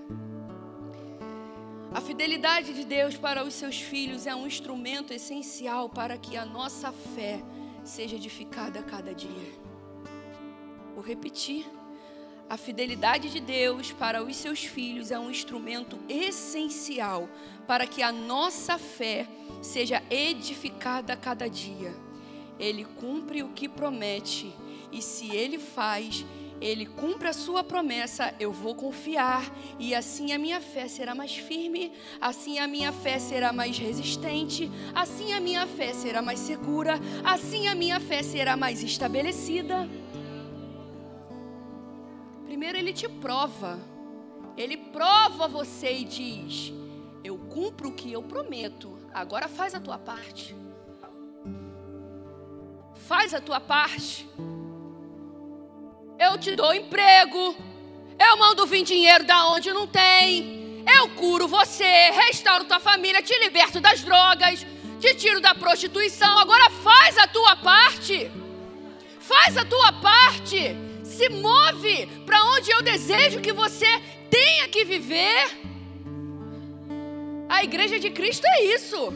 A fidelidade de Deus para os seus filhos é um instrumento essencial para que a nossa fé seja edificada a cada dia. Vou repetir. A fidelidade de Deus para os seus filhos é um instrumento essencial para que a nossa fé seja edificada a cada dia. Ele cumpre o que promete, e se ele faz, ele cumpre a sua promessa, eu vou confiar, e assim a minha fé será mais firme, assim a minha fé será mais resistente, assim a minha fé será mais segura, assim a minha fé será mais estabelecida. Primeiro ele te prova, ele prova você e diz: Eu cumpro o que eu prometo, agora faz a tua parte. Faz a tua parte. Eu te dou emprego. Eu mando vir dinheiro da onde não tem. Eu curo você, restauro tua família, te liberto das drogas, te tiro da prostituição. Agora faz a tua parte. Faz a tua parte. Se move para onde eu desejo que você tenha que viver. A igreja de Cristo é isso.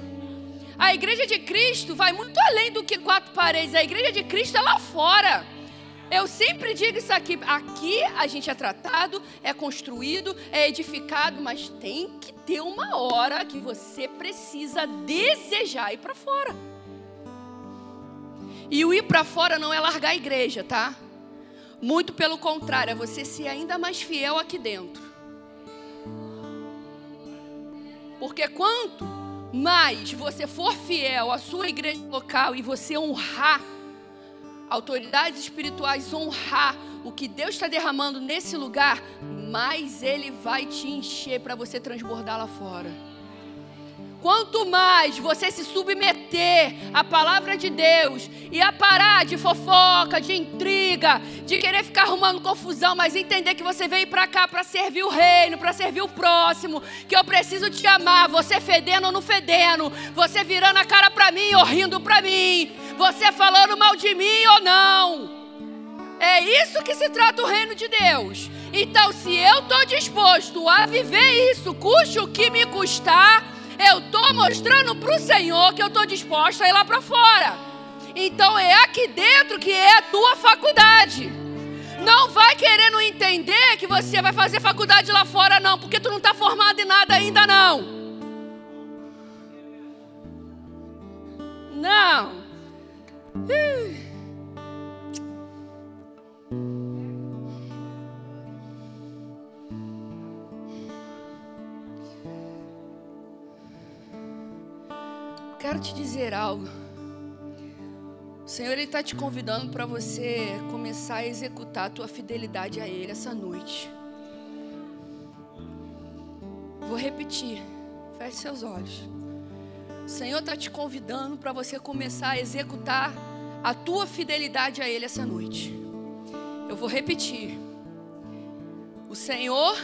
A igreja de Cristo vai muito além do que quatro paredes. A igreja de Cristo é lá fora. Eu sempre digo isso aqui. Aqui a gente é tratado, é construído, é edificado, mas tem que ter uma hora que você precisa desejar ir para fora. E o ir para fora não é largar a igreja, tá? Muito pelo contrário, é você ser ainda mais fiel aqui dentro. Porque quanto mais você for fiel à sua igreja local e você honrar autoridades espirituais, honrar o que Deus está derramando nesse lugar, mais Ele vai te encher para você transbordar lá fora. Quanto mais você se submeter à palavra de Deus e a parar de fofoca, de intriga, de querer ficar arrumando confusão, mas entender que você veio para cá para servir o reino, para servir o próximo, que eu preciso te amar, você fedendo ou não fedendo, você virando a cara para mim ou rindo para mim, você falando mal de mim ou não. É isso que se trata o reino de Deus. Então, se eu estou disposto a viver isso, custe o que me custar, eu estou mostrando para o Senhor que eu estou disposta a ir lá para fora. Então é aqui dentro que é a tua faculdade. Não vai querendo entender que você vai fazer faculdade lá fora, não, porque tu não está formado em nada ainda, não. Não. Uh. Quero te dizer algo. O Senhor ele está te convidando para você começar a executar a tua fidelidade a Ele essa noite. Vou repetir. Feche seus olhos. O Senhor está te convidando para você começar a executar a tua fidelidade a Ele essa noite. Eu vou repetir. O Senhor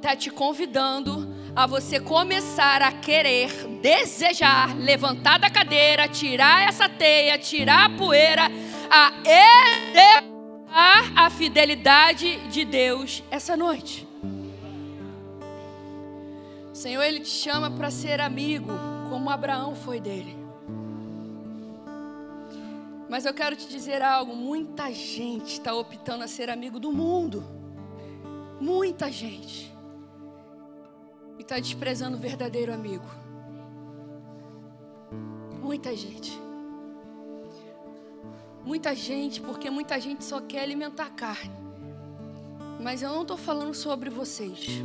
está te convidando a você começar a querer, desejar, levantar da cadeira, tirar essa teia, tirar a poeira, a executar a fidelidade de Deus essa noite. O Senhor, Ele te chama para ser amigo, como Abraão foi dele. Mas eu quero te dizer algo: muita gente está optando a ser amigo do mundo. Muita gente e está desprezando o verdadeiro amigo. Muita gente. Muita gente, porque muita gente só quer alimentar a carne. Mas eu não estou falando sobre vocês.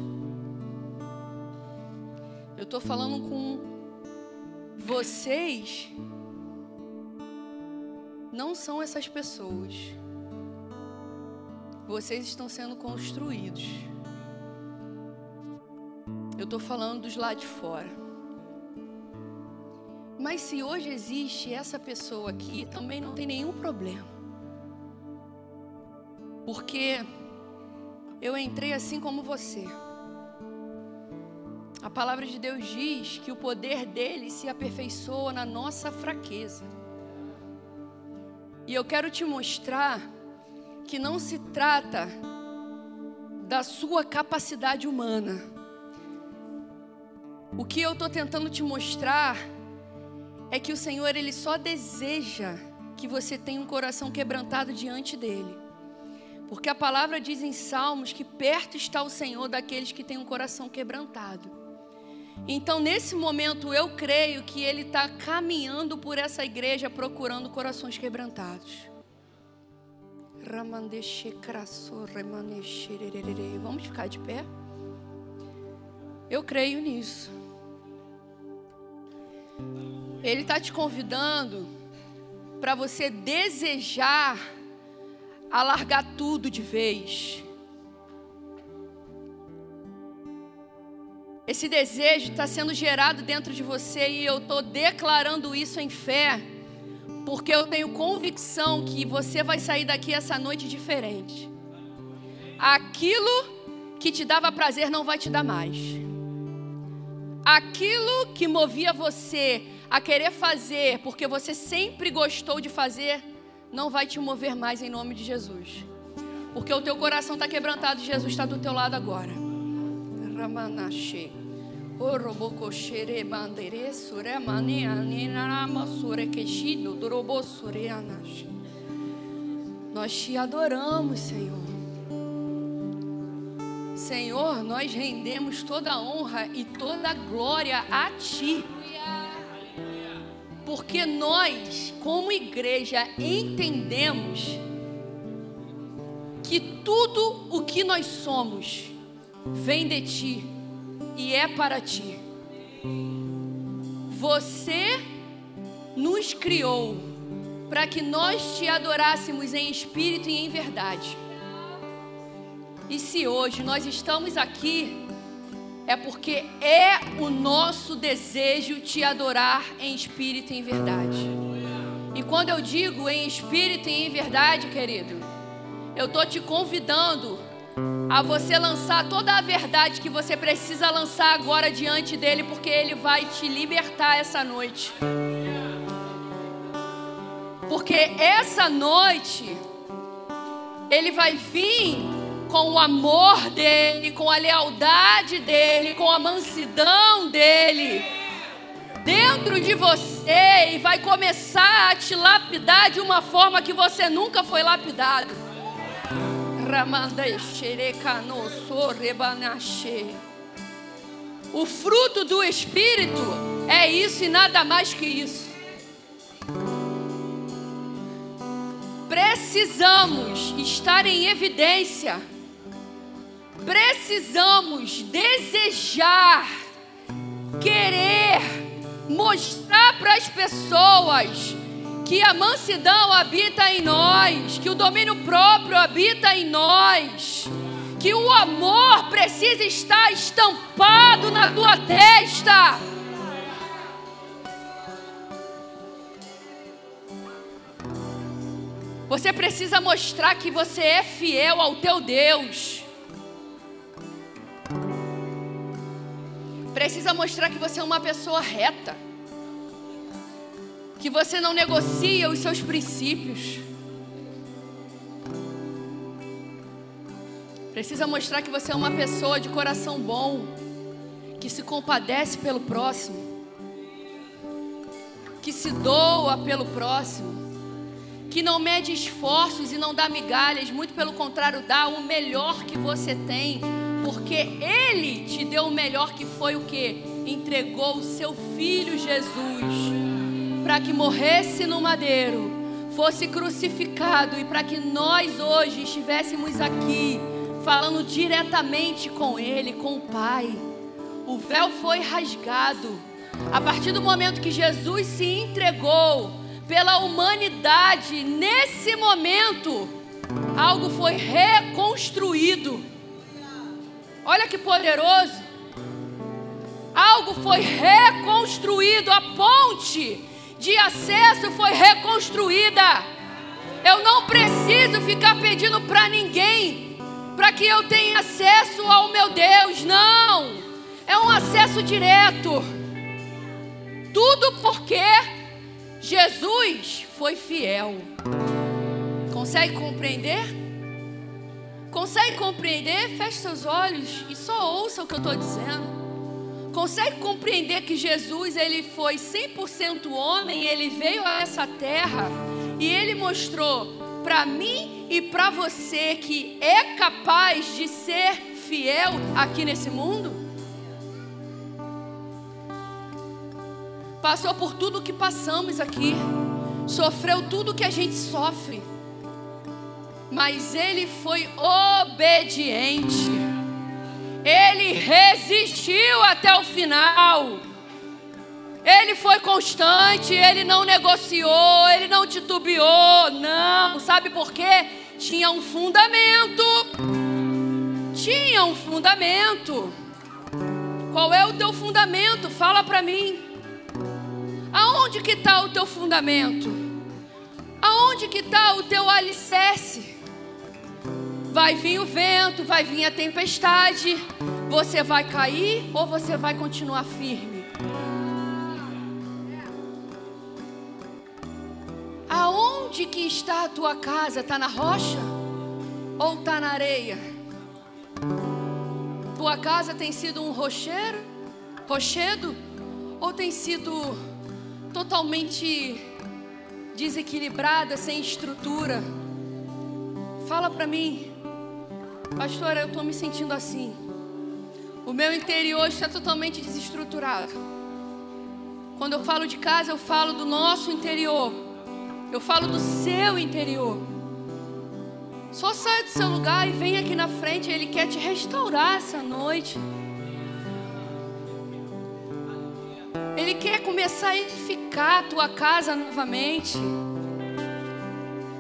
Eu estou falando com vocês. Não são essas pessoas. Vocês estão sendo construídos. Eu estou falando dos lá de fora. Mas se hoje existe essa pessoa aqui, também não tem nenhum problema. Porque eu entrei assim como você. A palavra de Deus diz que o poder dele se aperfeiçoa na nossa fraqueza. E eu quero te mostrar que não se trata da sua capacidade humana o que eu estou tentando te mostrar é que o Senhor ele só deseja que você tenha um coração quebrantado diante dele. Porque a palavra diz em Salmos que perto está o Senhor daqueles que têm um coração quebrantado. Então, nesse momento, eu creio que Ele está caminhando por essa igreja procurando corações quebrantados. Vamos ficar de pé? Eu creio nisso. Ele está te convidando para você desejar alargar tudo de vez. Esse desejo está sendo gerado dentro de você e eu estou declarando isso em fé, porque eu tenho convicção que você vai sair daqui essa noite diferente. aquilo que te dava prazer não vai te dar mais. Aquilo que movia você a querer fazer, porque você sempre gostou de fazer, não vai te mover mais em nome de Jesus. Porque o teu coração está quebrantado e Jesus está do teu lado agora. Ramanache. Nós te adoramos, Senhor. Senhor, nós rendemos toda a honra e toda a glória a Ti. Porque nós, como igreja, entendemos que tudo o que nós somos vem de Ti e é para Ti. Você nos criou para que nós te adorássemos em espírito e em verdade. E se hoje nós estamos aqui, é porque é o nosso desejo te adorar em espírito e em verdade. E quando eu digo em espírito e em verdade, querido, eu estou te convidando a você lançar toda a verdade que você precisa lançar agora diante dele, porque ele vai te libertar essa noite. Porque essa noite ele vai vir com o amor dele, com a lealdade dele, com a mansidão dele dentro de você e vai começar a te lapidar de uma forma que você nunca foi lapidado. O fruto do Espírito é isso e nada mais que isso. Precisamos estar em evidência precisamos desejar, querer mostrar para as pessoas que a mansidão habita em nós, que o domínio próprio habita em nós, que o amor precisa estar estampado na tua testa. Você precisa mostrar que você é fiel ao teu Deus. Precisa mostrar que você é uma pessoa reta. Que você não negocia os seus princípios. Precisa mostrar que você é uma pessoa de coração bom, que se compadece pelo próximo, que se doa pelo próximo, que não mede esforços e não dá migalhas, muito pelo contrário, dá o melhor que você tem porque Ele te deu o melhor que foi o que? Entregou o seu filho Jesus para que morresse no madeiro, fosse crucificado e para que nós hoje estivéssemos aqui falando diretamente com Ele, com o Pai. O véu foi rasgado. A partir do momento que Jesus se entregou pela humanidade, nesse momento, algo foi reconstruído. Olha que poderoso. Algo foi reconstruído, a ponte de acesso foi reconstruída. Eu não preciso ficar pedindo para ninguém para que eu tenha acesso ao meu Deus, não. É um acesso direto. Tudo porque Jesus foi fiel. Consegue compreender? Consegue compreender? Feche seus olhos e só ouça o que eu estou dizendo. Consegue compreender que Jesus ele foi 100% homem, ele veio a essa terra e ele mostrou para mim e para você que é capaz de ser fiel aqui nesse mundo? Passou por tudo que passamos aqui, sofreu tudo que a gente sofre mas ele foi obediente. Ele resistiu até o final. Ele foi constante, ele não negociou, ele não titubeou, não. Sabe por quê? Tinha um fundamento. Tinha um fundamento. Qual é o teu fundamento? Fala para mim. Aonde que está o teu fundamento? Aonde que está o teu alicerce? Vai vir o vento, vai vir a tempestade. Você vai cair ou você vai continuar firme? Aonde que está a tua casa? Está na rocha ou está na areia? Tua casa tem sido um rocheiro, rochedo, ou tem sido totalmente desequilibrada, sem estrutura? Fala para mim, pastora, eu estou me sentindo assim. O meu interior está totalmente desestruturado. Quando eu falo de casa, eu falo do nosso interior. Eu falo do seu interior. Só saia do seu lugar e vem aqui na frente. Ele quer te restaurar essa noite. Ele quer começar a edificar a tua casa novamente.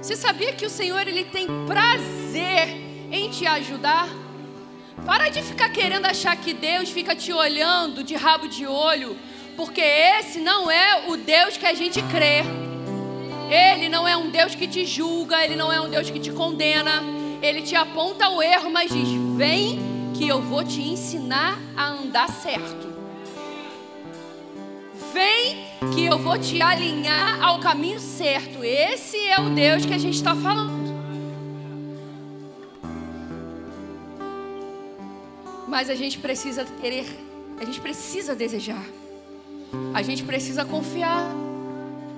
Você sabia que o Senhor ele tem prazer em te ajudar? Para de ficar querendo achar que Deus fica te olhando de rabo de olho, porque esse não é o Deus que a gente crê. Ele não é um Deus que te julga, ele não é um Deus que te condena. Ele te aponta o erro, mas diz: "Vem que eu vou te ensinar a andar certo". Vem que eu vou te alinhar ao caminho certo. Esse é o Deus que a gente está falando. Mas a gente precisa querer, a gente precisa desejar, a gente precisa confiar,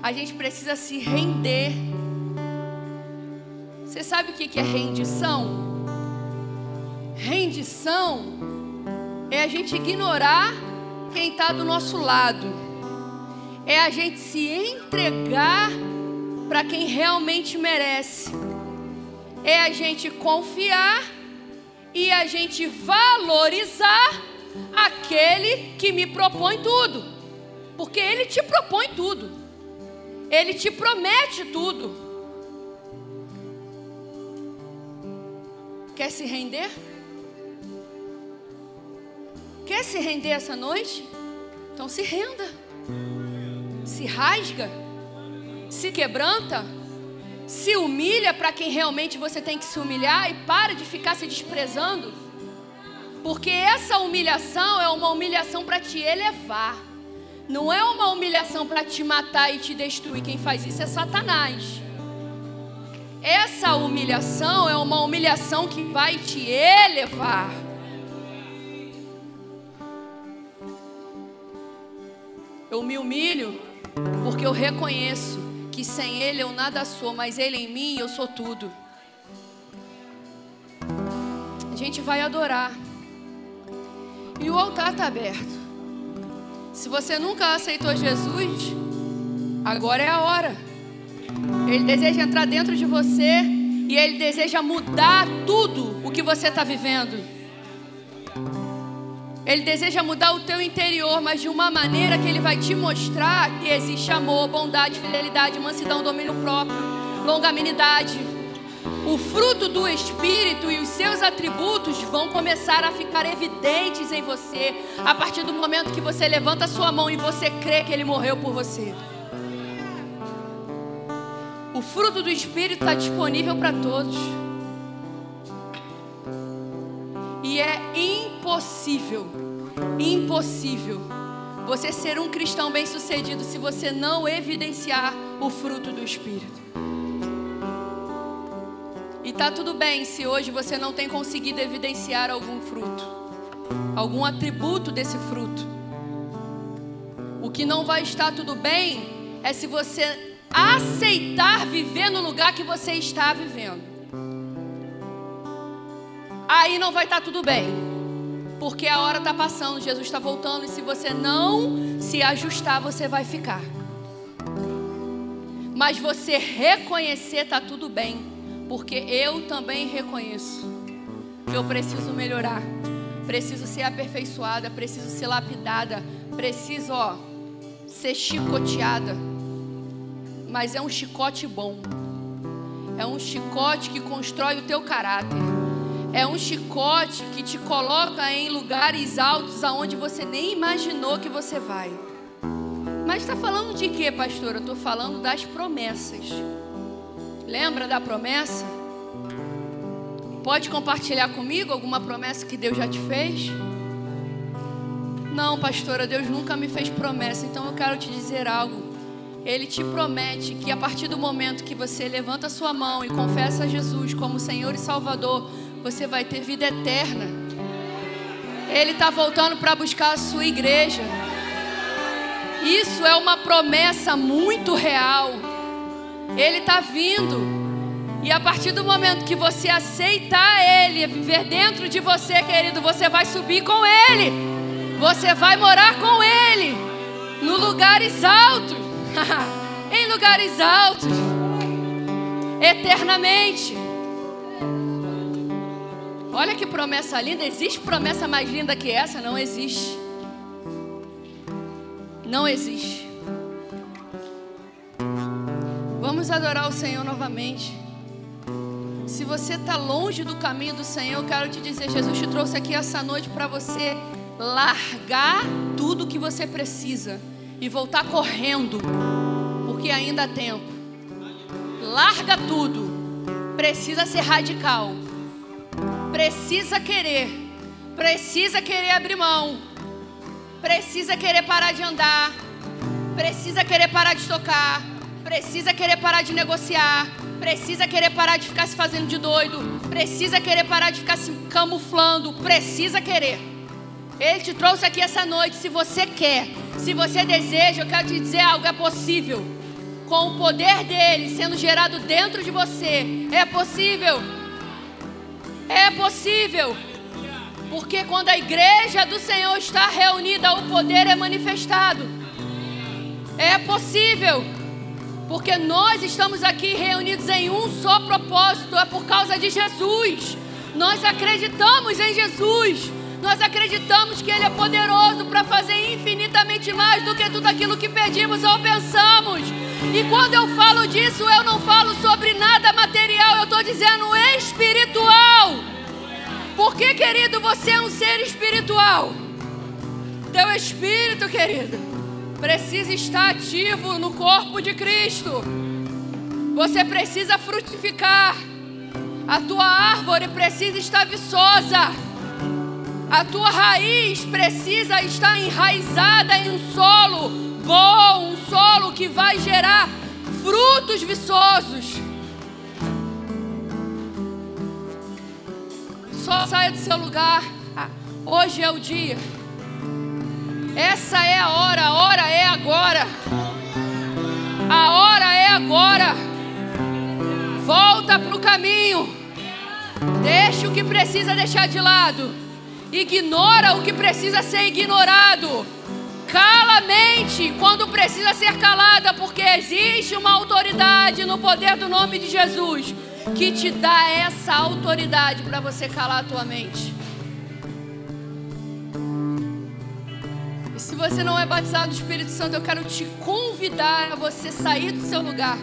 a gente precisa se render. Você sabe o que é rendição? Rendição é a gente ignorar quem está do nosso lado, é a gente se entregar para quem realmente merece, é a gente confiar e a gente valorizar aquele que me propõe tudo, porque ele te propõe tudo, ele te promete tudo. Quer se render? Quer se render essa noite? Então se renda, se rasga, se quebranta se humilha para quem realmente você tem que se humilhar e para de ficar se desprezando. Porque essa humilhação é uma humilhação para te elevar. Não é uma humilhação para te matar e te destruir. Quem faz isso é Satanás. Essa humilhação é uma humilhação que vai te elevar. Eu me humilho porque eu reconheço que sem Ele eu nada sou, mas Ele em mim eu sou tudo. A gente vai adorar. E o altar está aberto. Se você nunca aceitou Jesus, agora é a hora. Ele deseja entrar dentro de você e Ele deseja mudar tudo o que você está vivendo. Ele deseja mudar o teu interior, mas de uma maneira que ele vai te mostrar que existe amor, bondade, fidelidade, mansidão, domínio próprio, longanimidade. O fruto do Espírito e os seus atributos vão começar a ficar evidentes em você a partir do momento que você levanta a sua mão e você crê que Ele morreu por você. O fruto do Espírito está disponível para todos. E é impossível, impossível você ser um cristão bem-sucedido se você não evidenciar o fruto do Espírito. E tá tudo bem se hoje você não tem conseguido evidenciar algum fruto, algum atributo desse fruto. O que não vai estar tudo bem é se você aceitar viver no lugar que você está vivendo aí não vai estar tá tudo bem. Porque a hora está passando, Jesus está voltando, e se você não se ajustar, você vai ficar. Mas você reconhecer está tudo bem, porque eu também reconheço que eu preciso melhorar, preciso ser aperfeiçoada, preciso ser lapidada, preciso, ó, ser chicoteada. Mas é um chicote bom, é um chicote que constrói o teu caráter é um chicote que te coloca em lugares altos aonde você nem imaginou que você vai. Mas está falando de quê, pastor? Eu estou falando das promessas. Lembra da promessa? Pode compartilhar comigo alguma promessa que Deus já te fez? Não, pastora, Deus nunca me fez promessa, então eu quero te dizer algo. Ele te promete que a partir do momento que você levanta sua mão e confessa a Jesus como Senhor e Salvador, você vai ter vida eterna. Ele está voltando para buscar a sua igreja. Isso é uma promessa muito real. Ele está vindo. E a partir do momento que você aceitar Ele, viver dentro de você, querido, você vai subir com Ele. Você vai morar com Ele. No lugares altos. [LAUGHS] em lugares altos. Eternamente. Olha que promessa linda. Existe promessa mais linda que essa? Não existe. Não existe. Vamos adorar o Senhor novamente. Se você está longe do caminho do Senhor, eu quero te dizer: Jesus te trouxe aqui essa noite para você largar tudo que você precisa e voltar correndo, porque ainda há tempo. Larga tudo. Precisa ser radical. Precisa querer. Precisa querer abrir mão. Precisa querer parar de andar. Precisa querer parar de tocar. Precisa querer parar de negociar Precisa querer parar de ficar se fazendo de doido. Precisa querer parar de ficar se camuflando. Precisa querer. Ele te trouxe aqui essa noite. Se você quer, se você deseja, eu quero te dizer algo: é possível. Com o poder dele sendo gerado dentro de você, é possível. É possível. Porque quando a igreja do Senhor está reunida, o poder é manifestado. É possível. Porque nós estamos aqui reunidos em um só propósito, é por causa de Jesus. Nós acreditamos em Jesus. Nós acreditamos que Ele é poderoso para fazer infinitamente mais do que tudo aquilo que pedimos ou pensamos. E quando eu falo disso, eu não falo sobre nada material, eu estou dizendo espiritual. Porque, querido, você é um ser espiritual. Teu espírito, querido precisa estar ativo no corpo de Cristo. Você precisa frutificar. A tua árvore precisa estar viçosa. A tua raiz precisa estar enraizada em um solo bom, um solo que vai gerar frutos viçosos. Só saia do seu lugar. Hoje é o dia. Essa é a hora, a hora é agora. A hora é agora. Volta para o caminho. Deixa o que precisa deixar de lado. Ignora o que precisa ser ignorado. Cala a mente quando precisa ser calada, porque existe uma autoridade no poder do nome de Jesus que te dá essa autoridade para você calar a tua mente. você não é batizado no Espírito Santo, eu quero te convidar a você sair do seu lugar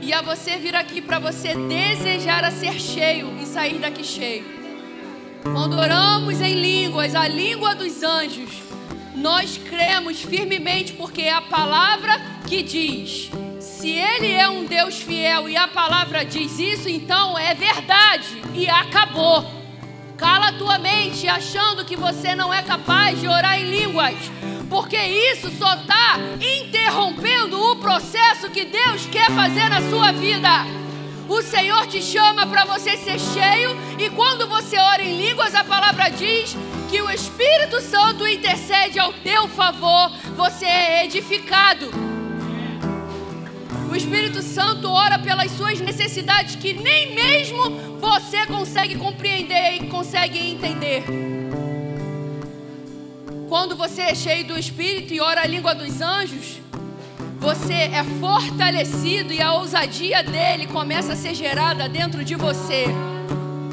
e a você vir aqui para você desejar a ser cheio e sair daqui cheio. Quando oramos em línguas, a língua dos anjos, nós cremos firmemente porque é a palavra que diz. Se ele é um Deus fiel e a palavra diz isso, então é verdade e acabou. Cala tua mente achando que você não é capaz de orar em línguas porque isso só está interrompendo o processo que Deus quer fazer na sua vida. O Senhor te chama para você ser cheio, e quando você ora em línguas, a palavra diz que o Espírito Santo intercede ao teu favor, você é edificado. O Espírito Santo ora pelas suas necessidades que nem mesmo você consegue compreender e consegue entender. Quando você é cheio do Espírito e ora a língua dos anjos, você é fortalecido e a ousadia dele começa a ser gerada dentro de você.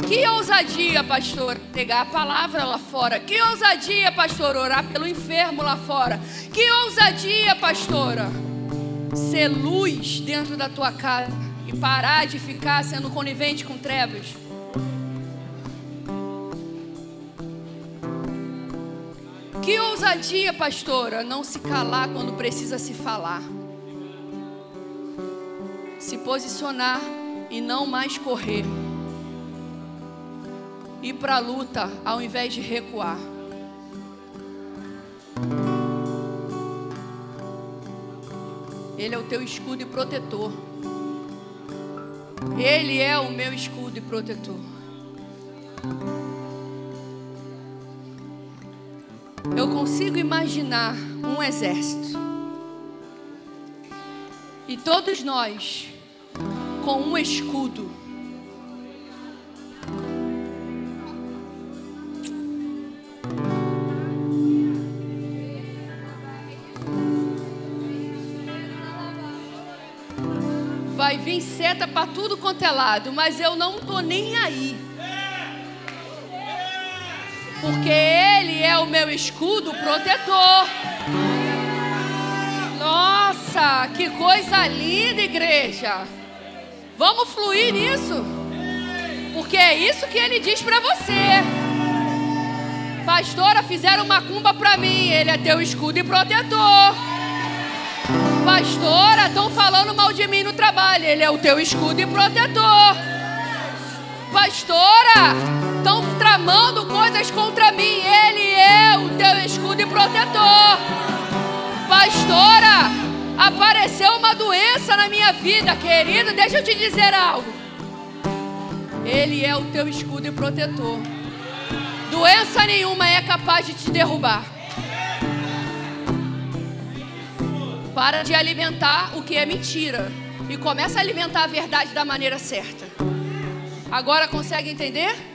Que ousadia, pastor, pegar a palavra lá fora. Que ousadia, pastor, orar pelo enfermo lá fora. Que ousadia, pastora, ser luz dentro da tua casa e parar de ficar sendo conivente com trevas. Que ousadia, pastora, não se calar quando precisa se falar. Se posicionar e não mais correr. ir para a luta ao invés de recuar. Ele é o teu escudo e protetor. Ele é o meu escudo e protetor. Eu consigo imaginar um exército. E todos nós com um escudo. Vai vir seta para tudo quanto é lado, mas eu não tô nem aí. Porque ele é o meu escudo protetor. Nossa, que coisa linda, igreja. Vamos fluir nisso. Porque é isso que ele diz para você. Pastora, fizeram macumba para mim. Ele é teu escudo e protetor. Pastora, estão falando mal de mim no trabalho. Ele é o teu escudo e protetor. Pastora, estão tramando coisas contra mim. Ele é o teu escudo e protetor. Pastora, apareceu uma doença na minha vida, querido. Deixa eu te dizer algo. Ele é o teu escudo e protetor. Doença nenhuma é capaz de te derrubar. Para de alimentar o que é mentira e começa a alimentar a verdade da maneira certa. Agora consegue entender?